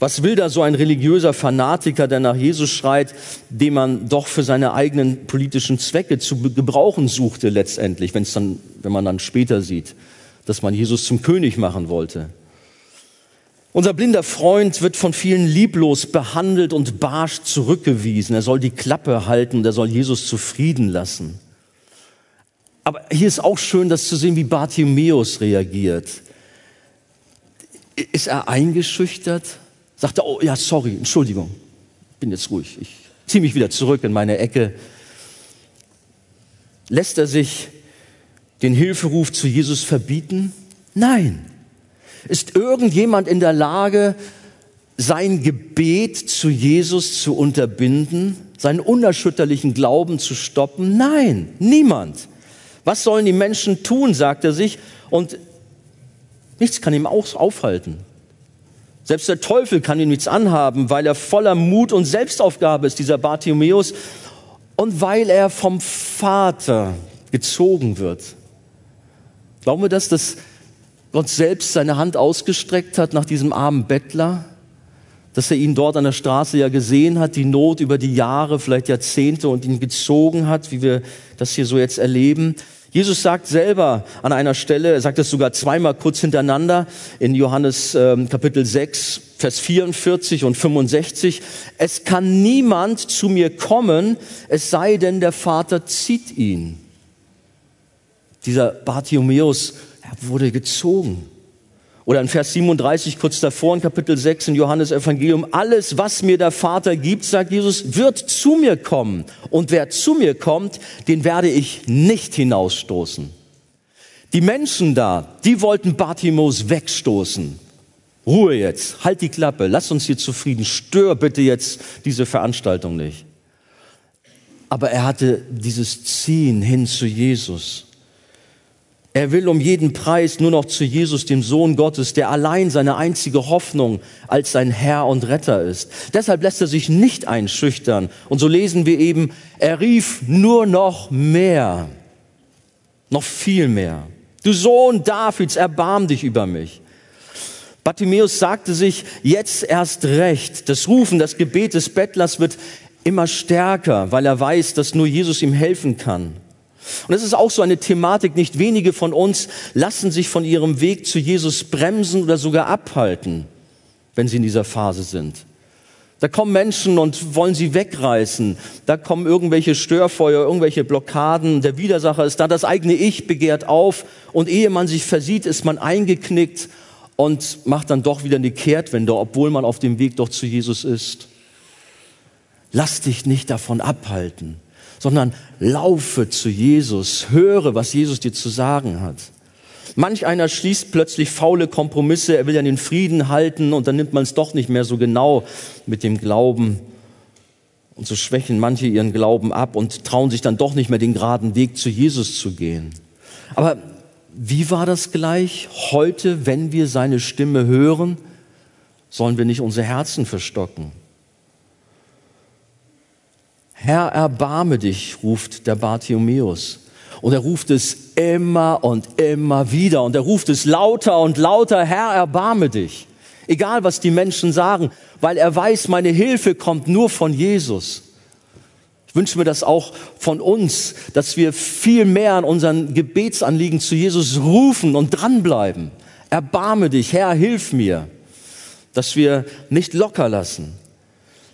Was will da so ein religiöser Fanatiker, der nach Jesus schreit, den man doch für seine eigenen politischen Zwecke zu gebrauchen suchte letztendlich, wenn es dann, wenn man dann später sieht, dass man Jesus zum König machen wollte? Unser blinder Freund wird von vielen lieblos behandelt und barsch zurückgewiesen. Er soll die Klappe halten und er soll Jesus zufrieden lassen. Aber hier ist auch schön, das zu sehen, wie Bartimäus reagiert. Ist er eingeschüchtert? Sagt er, oh ja, sorry, Entschuldigung, bin jetzt ruhig. Ich ziehe mich wieder zurück in meine Ecke. Lässt er sich den Hilferuf zu Jesus verbieten? Nein. Ist irgendjemand in der Lage, sein Gebet zu Jesus zu unterbinden, seinen unerschütterlichen Glauben zu stoppen? Nein, niemand. Was sollen die Menschen tun, sagt er sich, und nichts kann ihm auch aufhalten. Selbst der Teufel kann ihm nichts anhaben, weil er voller Mut und Selbstaufgabe ist, dieser Bartimäus, und weil er vom Vater gezogen wird. Glauben wir das, dass Gott selbst seine Hand ausgestreckt hat nach diesem armen Bettler, dass er ihn dort an der Straße ja gesehen hat, die Not über die Jahre, vielleicht Jahrzehnte und ihn gezogen hat, wie wir das hier so jetzt erleben. Jesus sagt selber an einer Stelle, er sagt das sogar zweimal kurz hintereinander in Johannes äh, Kapitel 6, Vers 44 und 65, es kann niemand zu mir kommen, es sei denn der Vater zieht ihn. Dieser Bartimäus wurde gezogen. Oder in Vers 37, kurz davor in Kapitel 6 in Johannes Evangelium, alles, was mir der Vater gibt, sagt Jesus, wird zu mir kommen. Und wer zu mir kommt, den werde ich nicht hinausstoßen. Die Menschen da, die wollten Bartimaeus wegstoßen. Ruhe jetzt, halt die Klappe, lass uns hier zufrieden, stör bitte jetzt diese Veranstaltung nicht. Aber er hatte dieses Ziehen hin zu Jesus. Er will um jeden Preis nur noch zu Jesus, dem Sohn Gottes, der allein seine einzige Hoffnung als sein Herr und Retter ist. Deshalb lässt er sich nicht einschüchtern. Und so lesen wir eben, er rief nur noch mehr, noch viel mehr. Du Sohn Davids, erbarm dich über mich. Bartimäus sagte sich, jetzt erst recht. Das Rufen, das Gebet des Bettlers wird immer stärker, weil er weiß, dass nur Jesus ihm helfen kann. Und es ist auch so eine Thematik, nicht wenige von uns lassen sich von ihrem Weg zu Jesus bremsen oder sogar abhalten, wenn sie in dieser Phase sind. Da kommen Menschen und wollen sie wegreißen. Da kommen irgendwelche Störfeuer, irgendwelche Blockaden. Der Widersacher ist da. Das eigene Ich begehrt auf. Und ehe man sich versieht, ist man eingeknickt und macht dann doch wieder eine Kehrtwende, obwohl man auf dem Weg doch zu Jesus ist. Lass dich nicht davon abhalten sondern laufe zu Jesus, höre, was Jesus dir zu sagen hat. Manch einer schließt plötzlich faule Kompromisse, er will ja den Frieden halten und dann nimmt man es doch nicht mehr so genau mit dem Glauben. Und so schwächen manche ihren Glauben ab und trauen sich dann doch nicht mehr den geraden Weg zu Jesus zu gehen. Aber wie war das gleich? Heute, wenn wir seine Stimme hören, sollen wir nicht unsere Herzen verstocken. Herr, erbarme dich, ruft der Bartimäus. Und er ruft es immer und immer wieder. Und er ruft es lauter und lauter, Herr, erbarme dich. Egal, was die Menschen sagen, weil er weiß, meine Hilfe kommt nur von Jesus. Ich wünsche mir das auch von uns, dass wir viel mehr an unseren Gebetsanliegen zu Jesus rufen und dranbleiben. Erbarme dich, Herr, hilf mir. Dass wir nicht locker lassen.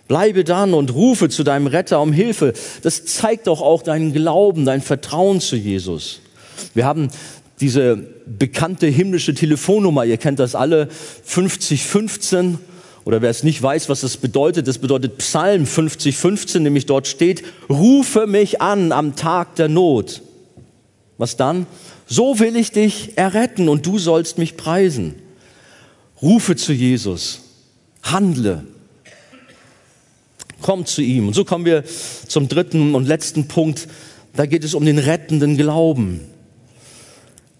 Bleibe dann und rufe zu deinem Retter um Hilfe. Das zeigt doch auch deinen Glauben, dein Vertrauen zu Jesus. Wir haben diese bekannte himmlische Telefonnummer, ihr kennt das alle, 5015. Oder wer es nicht weiß, was das bedeutet, das bedeutet Psalm 5015, nämlich dort steht, rufe mich an am Tag der Not. Was dann? So will ich dich erretten und du sollst mich preisen. Rufe zu Jesus, handle, Komm zu ihm. Und so kommen wir zum dritten und letzten Punkt. Da geht es um den rettenden Glauben.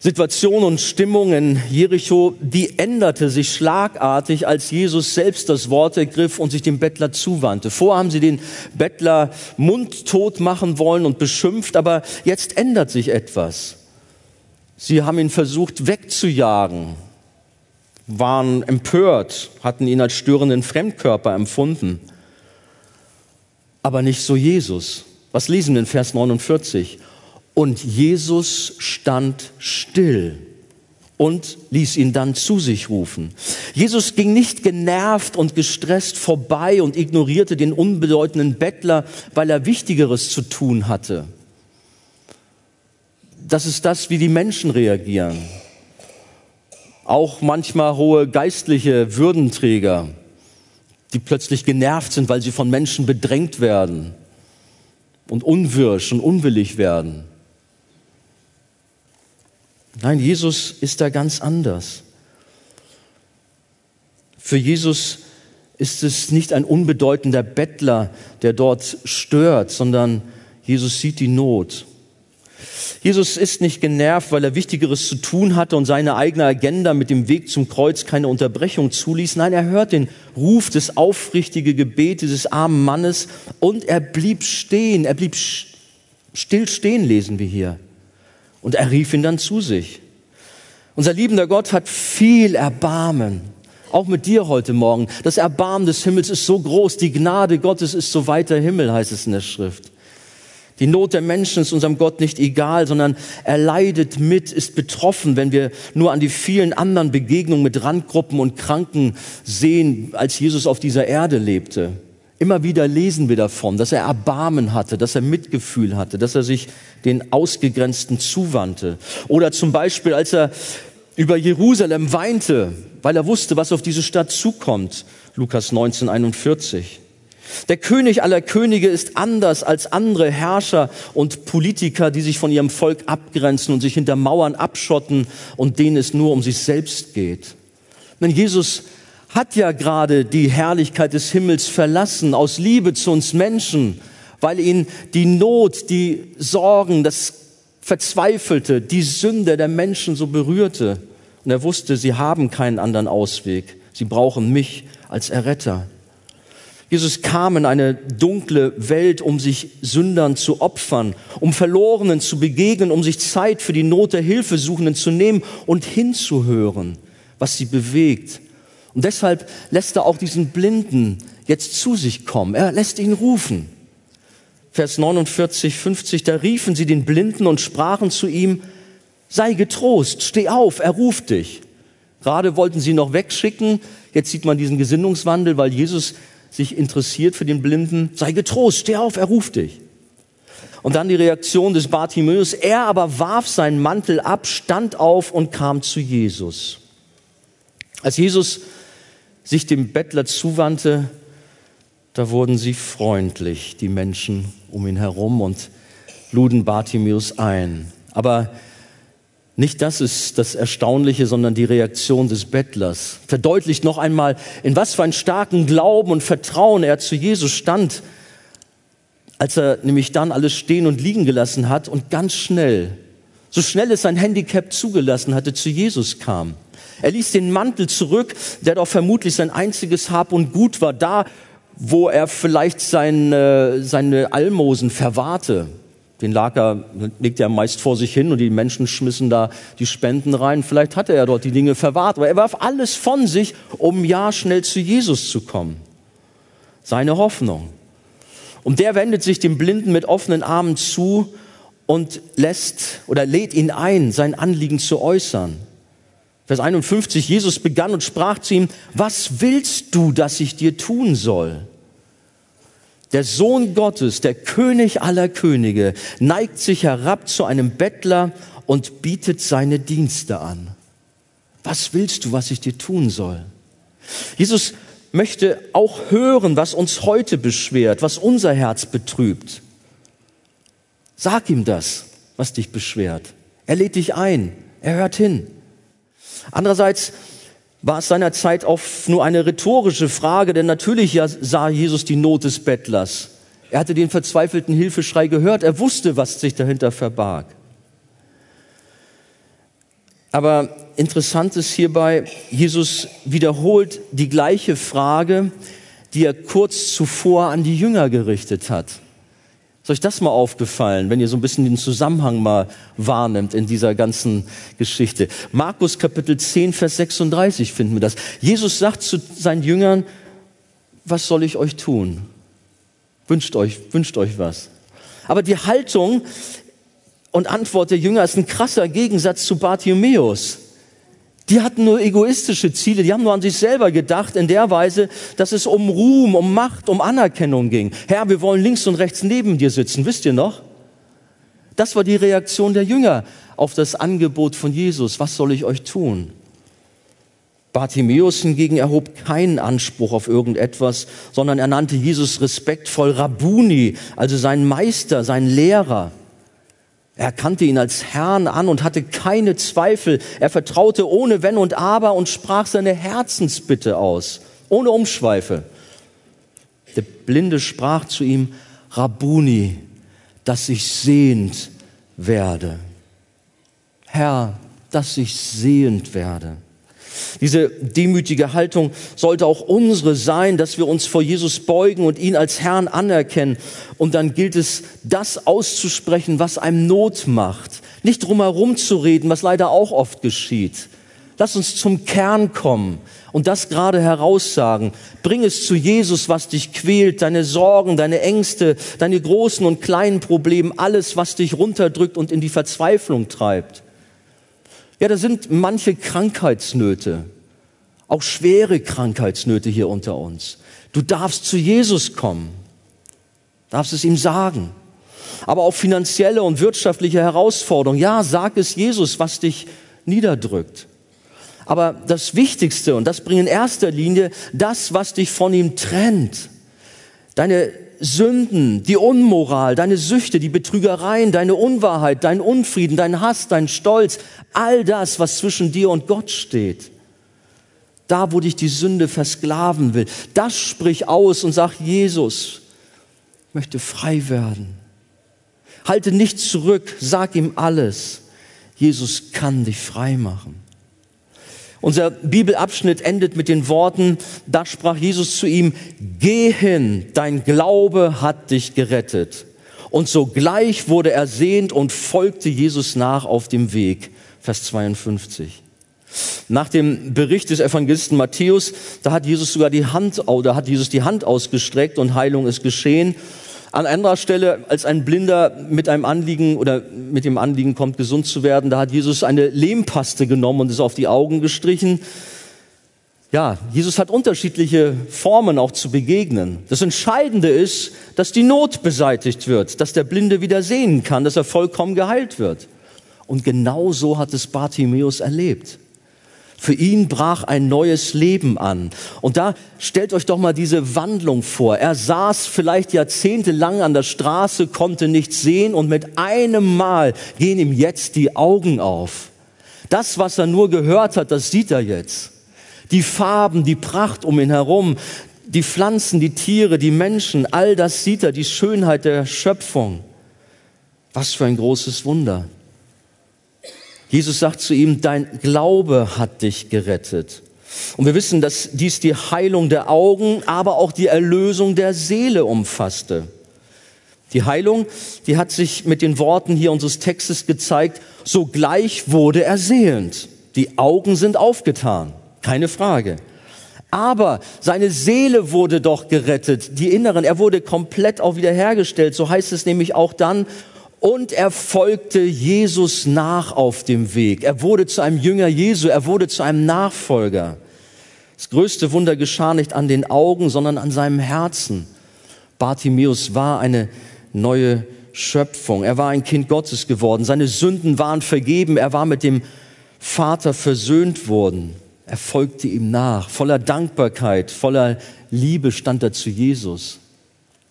Situation und Stimmung in Jericho, die änderte sich schlagartig, als Jesus selbst das Wort ergriff und sich dem Bettler zuwandte. Vor haben sie den Bettler mundtot machen wollen und beschimpft, aber jetzt ändert sich etwas. Sie haben ihn versucht wegzujagen, waren empört, hatten ihn als störenden Fremdkörper empfunden aber nicht so Jesus. Was lesen wir in Vers 49? Und Jesus stand still und ließ ihn dann zu sich rufen. Jesus ging nicht genervt und gestresst vorbei und ignorierte den unbedeutenden Bettler, weil er Wichtigeres zu tun hatte. Das ist das, wie die Menschen reagieren. Auch manchmal hohe geistliche Würdenträger die plötzlich genervt sind, weil sie von Menschen bedrängt werden und unwirsch und unwillig werden. Nein, Jesus ist da ganz anders. Für Jesus ist es nicht ein unbedeutender Bettler, der dort stört, sondern Jesus sieht die Not. Jesus ist nicht genervt, weil er Wichtigeres zu tun hatte und seine eigene Agenda mit dem Weg zum Kreuz keine Unterbrechung zuließ. Nein, er hört den Ruf des aufrichtigen Gebet dieses armen Mannes und er blieb stehen. Er blieb still stehen, lesen wir hier. Und er rief ihn dann zu sich. Unser liebender Gott hat viel Erbarmen. Auch mit dir heute Morgen. Das Erbarmen des Himmels ist so groß. Die Gnade Gottes ist so weiter Himmel, heißt es in der Schrift. Die Not der Menschen ist unserem Gott nicht egal, sondern er leidet mit, ist betroffen, wenn wir nur an die vielen anderen Begegnungen mit Randgruppen und Kranken sehen, als Jesus auf dieser Erde lebte. Immer wieder lesen wir davon, dass er Erbarmen hatte, dass er Mitgefühl hatte, dass er sich den Ausgegrenzten zuwandte. Oder zum Beispiel, als er über Jerusalem weinte, weil er wusste, was auf diese Stadt zukommt. Lukas 19, 41. Der König aller Könige ist anders als andere Herrscher und Politiker, die sich von ihrem Volk abgrenzen und sich hinter Mauern abschotten und denen es nur um sich selbst geht. Denn Jesus hat ja gerade die Herrlichkeit des Himmels verlassen aus Liebe zu uns Menschen, weil ihn die Not, die Sorgen, das Verzweifelte, die Sünde der Menschen so berührte. Und er wusste, sie haben keinen anderen Ausweg. Sie brauchen mich als Erretter. Jesus kam in eine dunkle Welt, um sich Sündern zu opfern, um Verlorenen zu begegnen, um sich Zeit für die Not der Hilfesuchenden zu nehmen und hinzuhören, was sie bewegt. Und deshalb lässt er auch diesen Blinden jetzt zu sich kommen. Er lässt ihn rufen. Vers 49, 50, da riefen sie den Blinden und sprachen zu ihm, sei getrost, steh auf, er ruft dich. Gerade wollten sie noch wegschicken, jetzt sieht man diesen Gesinnungswandel, weil Jesus sich interessiert für den Blinden, sei getrost, steh auf, er ruft dich. Und dann die Reaktion des Bartimäus, er aber warf seinen Mantel ab, stand auf und kam zu Jesus. Als Jesus sich dem Bettler zuwandte, da wurden sie freundlich, die Menschen um ihn herum und luden Bartimäus ein. Aber nicht das ist das Erstaunliche, sondern die Reaktion des Bettlers. Verdeutlicht noch einmal, in was für einen starken Glauben und Vertrauen er zu Jesus stand. als er nämlich dann alles stehen und liegen gelassen hat und ganz schnell, so schnell es sein Handicap zugelassen hatte, zu Jesus kam. Er ließ den Mantel zurück, der doch vermutlich sein einziges Hab und Gut war, da, wo er vielleicht seine, seine Almosen verwahrte. Den lag er, legte er meist vor sich hin und die Menschen schmissen da die Spenden rein. Vielleicht hatte er dort die Dinge verwahrt, aber er warf alles von sich, um ja schnell zu Jesus zu kommen. Seine Hoffnung. Und der wendet sich dem Blinden mit offenen Armen zu und lässt oder lädt ihn ein, sein Anliegen zu äußern. Vers 51, Jesus begann und sprach zu ihm, was willst du, dass ich dir tun soll? Der Sohn Gottes, der König aller Könige, neigt sich herab zu einem Bettler und bietet seine Dienste an. Was willst du, was ich dir tun soll? Jesus möchte auch hören, was uns heute beschwert, was unser Herz betrübt. Sag ihm das, was dich beschwert. Er lädt dich ein, er hört hin. Andererseits war es seinerzeit auch nur eine rhetorische Frage, denn natürlich sah Jesus die Not des Bettlers. Er hatte den verzweifelten Hilfeschrei gehört, er wusste, was sich dahinter verbarg. Aber interessant ist hierbei, Jesus wiederholt die gleiche Frage, die er kurz zuvor an die Jünger gerichtet hat. Ist euch das mal aufgefallen, wenn ihr so ein bisschen den Zusammenhang mal wahrnimmt in dieser ganzen Geschichte? Markus Kapitel 10, Vers 36 finden wir das. Jesus sagt zu seinen Jüngern, was soll ich euch tun? Wünscht euch, wünscht euch was. Aber die Haltung und Antwort der Jünger ist ein krasser Gegensatz zu Bartimäus. Die hatten nur egoistische Ziele, die haben nur an sich selber gedacht, in der Weise, dass es um Ruhm, um Macht, um Anerkennung ging. Herr, wir wollen links und rechts neben dir sitzen, wisst ihr noch? Das war die Reaktion der Jünger auf das Angebot von Jesus. Was soll ich euch tun? Bartimäus hingegen erhob keinen Anspruch auf irgendetwas, sondern er nannte Jesus respektvoll Rabuni, also seinen Meister, seinen Lehrer. Er kannte ihn als Herrn an und hatte keine Zweifel. Er vertraute ohne Wenn und Aber und sprach seine Herzensbitte aus, ohne Umschweife. Der Blinde sprach zu ihm, Rabuni, dass ich sehend werde. Herr, dass ich sehend werde. Diese demütige Haltung sollte auch unsere sein, dass wir uns vor Jesus beugen und ihn als Herrn anerkennen. Und dann gilt es, das auszusprechen, was einem Not macht. Nicht drumherum zu reden, was leider auch oft geschieht. Lass uns zum Kern kommen und das gerade heraussagen. Bring es zu Jesus, was dich quält, deine Sorgen, deine Ängste, deine großen und kleinen Probleme, alles, was dich runterdrückt und in die Verzweiflung treibt. Ja, da sind manche Krankheitsnöte, auch schwere Krankheitsnöte hier unter uns. Du darfst zu Jesus kommen, darfst es ihm sagen. Aber auch finanzielle und wirtschaftliche Herausforderungen. Ja, sag es Jesus, was dich niederdrückt. Aber das Wichtigste, und das bringt in erster Linie das, was dich von ihm trennt. Deine Sünden, die Unmoral, deine Süchte, die Betrügereien, deine Unwahrheit, dein Unfrieden, dein Hass, dein Stolz, all das, was zwischen dir und Gott steht. Da, wo dich die Sünde versklaven will, das sprich aus und sag, Jesus, möchte frei werden. Halte nichts zurück, sag ihm alles. Jesus kann dich frei machen. Unser Bibelabschnitt endet mit den Worten, da sprach Jesus zu ihm, geh hin, dein Glaube hat dich gerettet. Und sogleich wurde er sehend und folgte Jesus nach auf dem Weg. Vers 52. Nach dem Bericht des Evangelisten Matthäus, da hat Jesus sogar die Hand, da hat Jesus die Hand ausgestreckt und Heilung ist geschehen. An anderer Stelle, als ein Blinder mit einem Anliegen oder mit dem Anliegen kommt, gesund zu werden, da hat Jesus eine Lehmpaste genommen und es auf die Augen gestrichen. Ja, Jesus hat unterschiedliche Formen auch zu begegnen. Das Entscheidende ist, dass die Not beseitigt wird, dass der Blinde wieder sehen kann, dass er vollkommen geheilt wird. Und genau so hat es Bartimäus erlebt. Für ihn brach ein neues Leben an. Und da stellt euch doch mal diese Wandlung vor. Er saß vielleicht jahrzehntelang an der Straße, konnte nichts sehen und mit einem Mal gehen ihm jetzt die Augen auf. Das, was er nur gehört hat, das sieht er jetzt. Die Farben, die Pracht um ihn herum, Die Pflanzen, die Tiere, die Menschen, all das sieht er, die Schönheit der Schöpfung. Was für ein großes Wunder. Jesus sagt zu ihm, dein Glaube hat dich gerettet. Und wir wissen, dass dies die Heilung der Augen, aber auch die Erlösung der Seele umfasste. Die Heilung, die hat sich mit den Worten hier unseres Textes gezeigt, sogleich wurde er sehend. Die Augen sind aufgetan, keine Frage. Aber seine Seele wurde doch gerettet, die Inneren, er wurde komplett auch wiederhergestellt. So heißt es nämlich auch dann, und er folgte Jesus nach auf dem Weg. Er wurde zu einem Jünger Jesu, er wurde zu einem Nachfolger. Das größte Wunder geschah nicht an den Augen, sondern an seinem Herzen. Bartimäus war eine neue Schöpfung. Er war ein Kind Gottes geworden. Seine Sünden waren vergeben. Er war mit dem Vater versöhnt worden. Er folgte ihm nach. Voller Dankbarkeit, voller Liebe stand er zu Jesus.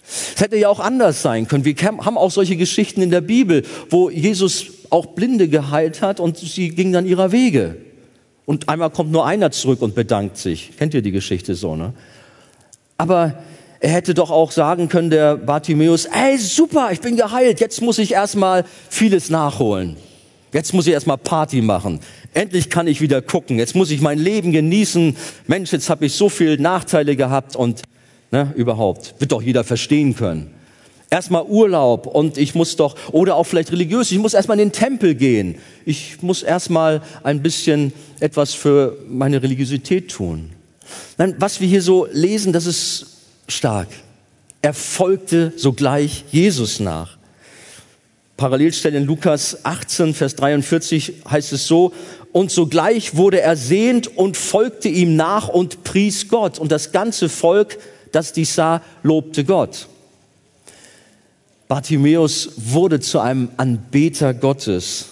Es hätte ja auch anders sein können. Wir haben auch solche Geschichten in der Bibel, wo Jesus auch Blinde geheilt hat und sie gingen dann ihrer Wege. Und einmal kommt nur einer zurück und bedankt sich. Kennt ihr die Geschichte so, ne? Aber er hätte doch auch sagen können, der Bartimäus, ey, super, ich bin geheilt, jetzt muss ich erstmal vieles nachholen. Jetzt muss ich erstmal Party machen. Endlich kann ich wieder gucken. Jetzt muss ich mein Leben genießen. Mensch, jetzt habe ich so viele Nachteile gehabt und ne, überhaupt. Wird doch jeder verstehen können. Erstmal Urlaub und ich muss doch, oder auch vielleicht religiös, ich muss erstmal in den Tempel gehen. Ich muss erstmal ein bisschen etwas für meine Religiosität tun. Nein, was wir hier so lesen, das ist stark. Er folgte sogleich Jesus nach. Parallelstelle in Lukas 18, Vers 43 heißt es so, und sogleich wurde er sehend und folgte ihm nach und pries Gott. Und das ganze Volk, das dies sah, lobte Gott. Bartimäus wurde zu einem Anbeter Gottes.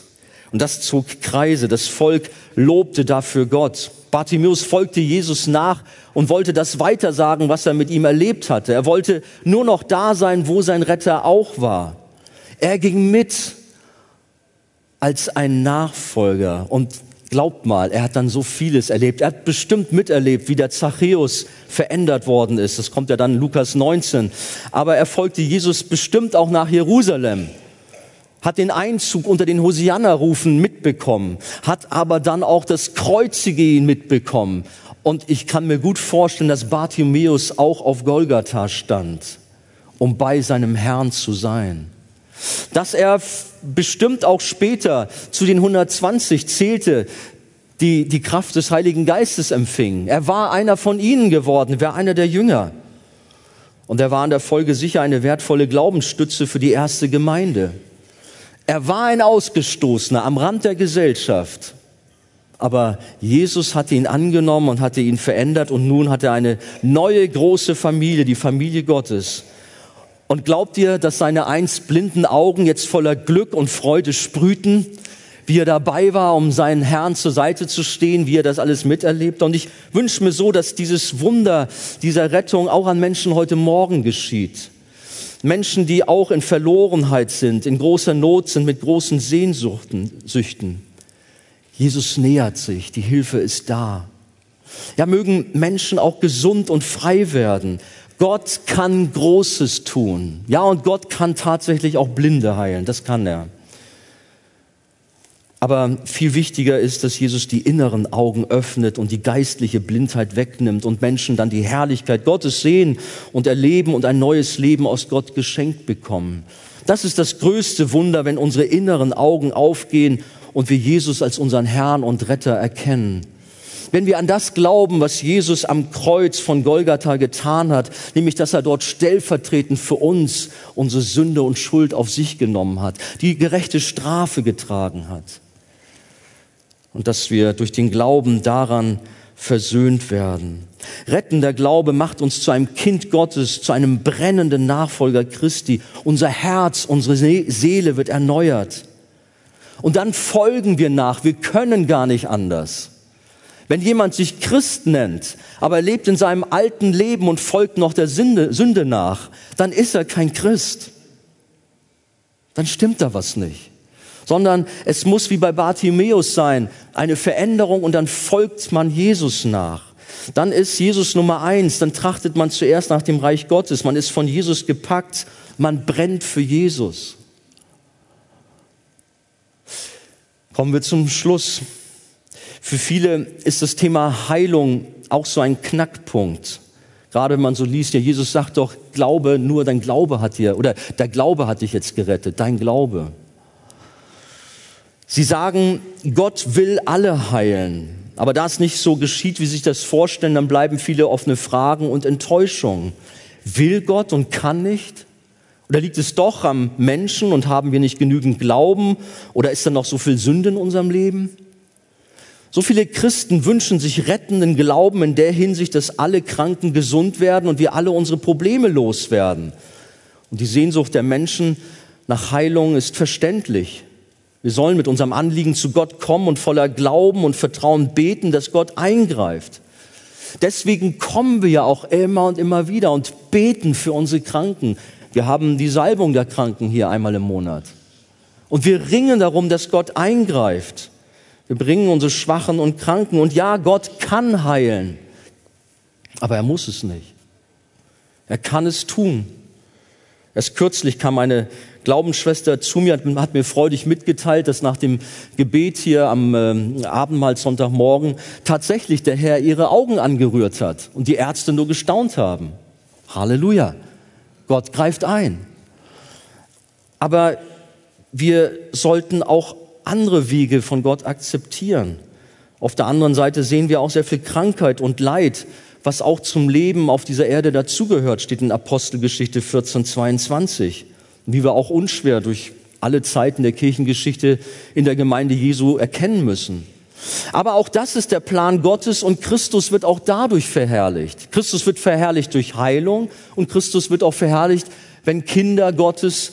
Und das zog Kreise. Das Volk lobte dafür Gott. Bartimäus folgte Jesus nach und wollte das weitersagen, was er mit ihm erlebt hatte. Er wollte nur noch da sein, wo sein Retter auch war. Er ging mit als ein Nachfolger und glaubt mal, er hat dann so vieles erlebt. Er hat bestimmt miterlebt, wie der Zachäus verändert worden ist. Das kommt ja dann in Lukas 19. Aber er folgte Jesus bestimmt auch nach Jerusalem hat den Einzug unter den Hosianna-Rufen mitbekommen, hat aber dann auch das Kreuzige mitbekommen. Und ich kann mir gut vorstellen, dass Bartimäus auch auf Golgatha stand, um bei seinem Herrn zu sein. Dass er bestimmt auch später zu den 120 zählte, die die Kraft des Heiligen Geistes empfingen. Er war einer von ihnen geworden, wäre einer der Jünger. Und er war in der Folge sicher eine wertvolle Glaubensstütze für die erste Gemeinde. Er war ein Ausgestoßener am Rand der Gesellschaft. Aber Jesus hatte ihn angenommen und hatte ihn verändert und nun hat er eine neue große Familie, die Familie Gottes. Und glaubt ihr, dass seine einst blinden Augen jetzt voller Glück und Freude sprühten, wie er dabei war, um seinen Herrn zur Seite zu stehen, wie er das alles miterlebt? Und ich wünsche mir so, dass dieses Wunder dieser Rettung auch an Menschen heute Morgen geschieht. Menschen, die auch in Verlorenheit sind, in großer Not sind, mit großen Sehnsuchten. Jesus nähert sich, die Hilfe ist da. Ja, mögen Menschen auch gesund und frei werden. Gott kann Großes tun. Ja, und Gott kann tatsächlich auch Blinde heilen. Das kann er. Aber viel wichtiger ist, dass Jesus die inneren Augen öffnet und die geistliche Blindheit wegnimmt und Menschen dann die Herrlichkeit Gottes sehen und erleben und ein neues Leben aus Gott geschenkt bekommen. Das ist das größte Wunder, wenn unsere inneren Augen aufgehen und wir Jesus als unseren Herrn und Retter erkennen. Wenn wir an das glauben, was Jesus am Kreuz von Golgatha getan hat, nämlich dass er dort stellvertretend für uns unsere Sünde und Schuld auf sich genommen hat, die gerechte Strafe getragen hat und dass wir durch den Glauben daran versöhnt werden. Rettender Glaube macht uns zu einem Kind Gottes, zu einem brennenden Nachfolger Christi. Unser Herz, unsere Seele wird erneuert. Und dann folgen wir nach. Wir können gar nicht anders. Wenn jemand sich Christ nennt, aber er lebt in seinem alten Leben und folgt noch der Sünde, Sünde nach, dann ist er kein Christ. Dann stimmt da was nicht sondern es muss wie bei Bartimäus sein, eine Veränderung und dann folgt man Jesus nach. Dann ist Jesus Nummer eins, dann trachtet man zuerst nach dem Reich Gottes, man ist von Jesus gepackt, man brennt für Jesus. Kommen wir zum Schluss. Für viele ist das Thema Heilung auch so ein Knackpunkt. Gerade wenn man so liest, ja, Jesus sagt doch, Glaube, nur dein Glaube hat dir, oder der Glaube hat dich jetzt gerettet, dein Glaube. Sie sagen, Gott will alle heilen. Aber da es nicht so geschieht, wie sich das vorstellen, dann bleiben viele offene Fragen und Enttäuschungen. Will Gott und kann nicht? Oder liegt es doch am Menschen und haben wir nicht genügend Glauben? Oder ist da noch so viel Sünde in unserem Leben? So viele Christen wünschen sich rettenden Glauben in der Hinsicht, dass alle Kranken gesund werden und wir alle unsere Probleme loswerden. Und die Sehnsucht der Menschen nach Heilung ist verständlich. Wir sollen mit unserem Anliegen zu Gott kommen und voller Glauben und Vertrauen beten, dass Gott eingreift. Deswegen kommen wir ja auch immer und immer wieder und beten für unsere Kranken. Wir haben die Salbung der Kranken hier einmal im Monat. Und wir ringen darum, dass Gott eingreift. Wir bringen unsere Schwachen und Kranken. Und ja, Gott kann heilen. Aber er muss es nicht. Er kann es tun. Erst kürzlich kam eine Glaubensschwester zu mir, hat mir freudig mitgeteilt, dass nach dem Gebet hier am äh, Abendmahl Sonntagmorgen tatsächlich der Herr ihre Augen angerührt hat und die Ärzte nur gestaunt haben. Halleluja. Gott greift ein. Aber wir sollten auch andere Wege von Gott akzeptieren. Auf der anderen Seite sehen wir auch sehr viel Krankheit und Leid, was auch zum Leben auf dieser Erde dazugehört, steht in Apostelgeschichte 14, 22. Wie wir auch unschwer durch alle Zeiten der Kirchengeschichte in der Gemeinde Jesu erkennen müssen. Aber auch das ist der Plan Gottes und Christus wird auch dadurch verherrlicht. Christus wird verherrlicht durch Heilung und Christus wird auch verherrlicht, wenn Kinder Gottes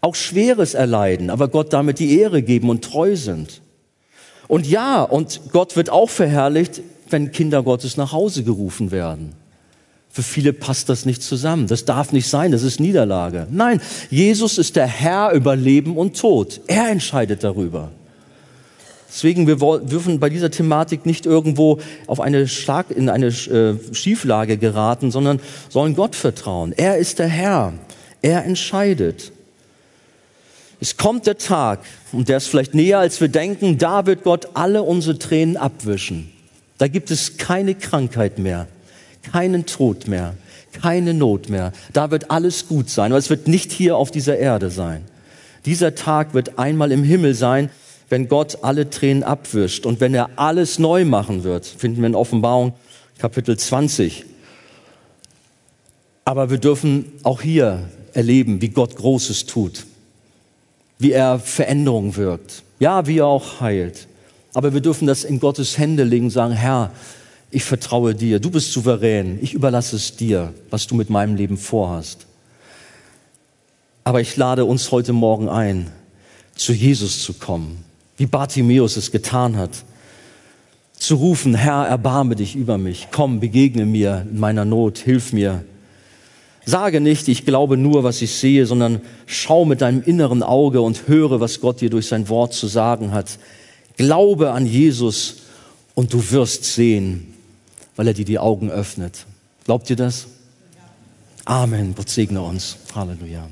auch Schweres erleiden, aber Gott damit die Ehre geben und treu sind. Und ja, und Gott wird auch verherrlicht, wenn Kinder Gottes nach Hause gerufen werden. Für viele passt das nicht zusammen. Das darf nicht sein. Das ist Niederlage. Nein, Jesus ist der Herr über Leben und Tod. Er entscheidet darüber. Deswegen, wir dürfen bei dieser Thematik nicht irgendwo auf eine Schlag, in eine äh, Schieflage geraten, sondern sollen Gott vertrauen. Er ist der Herr. Er entscheidet. Es kommt der Tag, und der ist vielleicht näher, als wir denken, da wird Gott alle unsere Tränen abwischen. Da gibt es keine Krankheit mehr, keinen Tod mehr, keine Not mehr. Da wird alles gut sein, aber es wird nicht hier auf dieser Erde sein. Dieser Tag wird einmal im Himmel sein, wenn Gott alle Tränen abwischt und wenn er alles neu machen wird, finden wir in Offenbarung Kapitel 20. Aber wir dürfen auch hier erleben, wie Gott Großes tut wie er Veränderung wirkt. Ja, wie er auch heilt. Aber wir dürfen das in Gottes Hände legen und sagen, Herr, ich vertraue dir, du bist souverän, ich überlasse es dir, was du mit meinem Leben vorhast. Aber ich lade uns heute Morgen ein, zu Jesus zu kommen, wie Bartimäus es getan hat, zu rufen, Herr, erbarme dich über mich, komm, begegne mir in meiner Not, hilf mir. Sage nicht, ich glaube nur, was ich sehe, sondern schau mit deinem inneren Auge und höre, was Gott dir durch sein Wort zu sagen hat. Glaube an Jesus und du wirst sehen, weil er dir die Augen öffnet. Glaubt ihr das? Amen. Gott segne uns. Halleluja.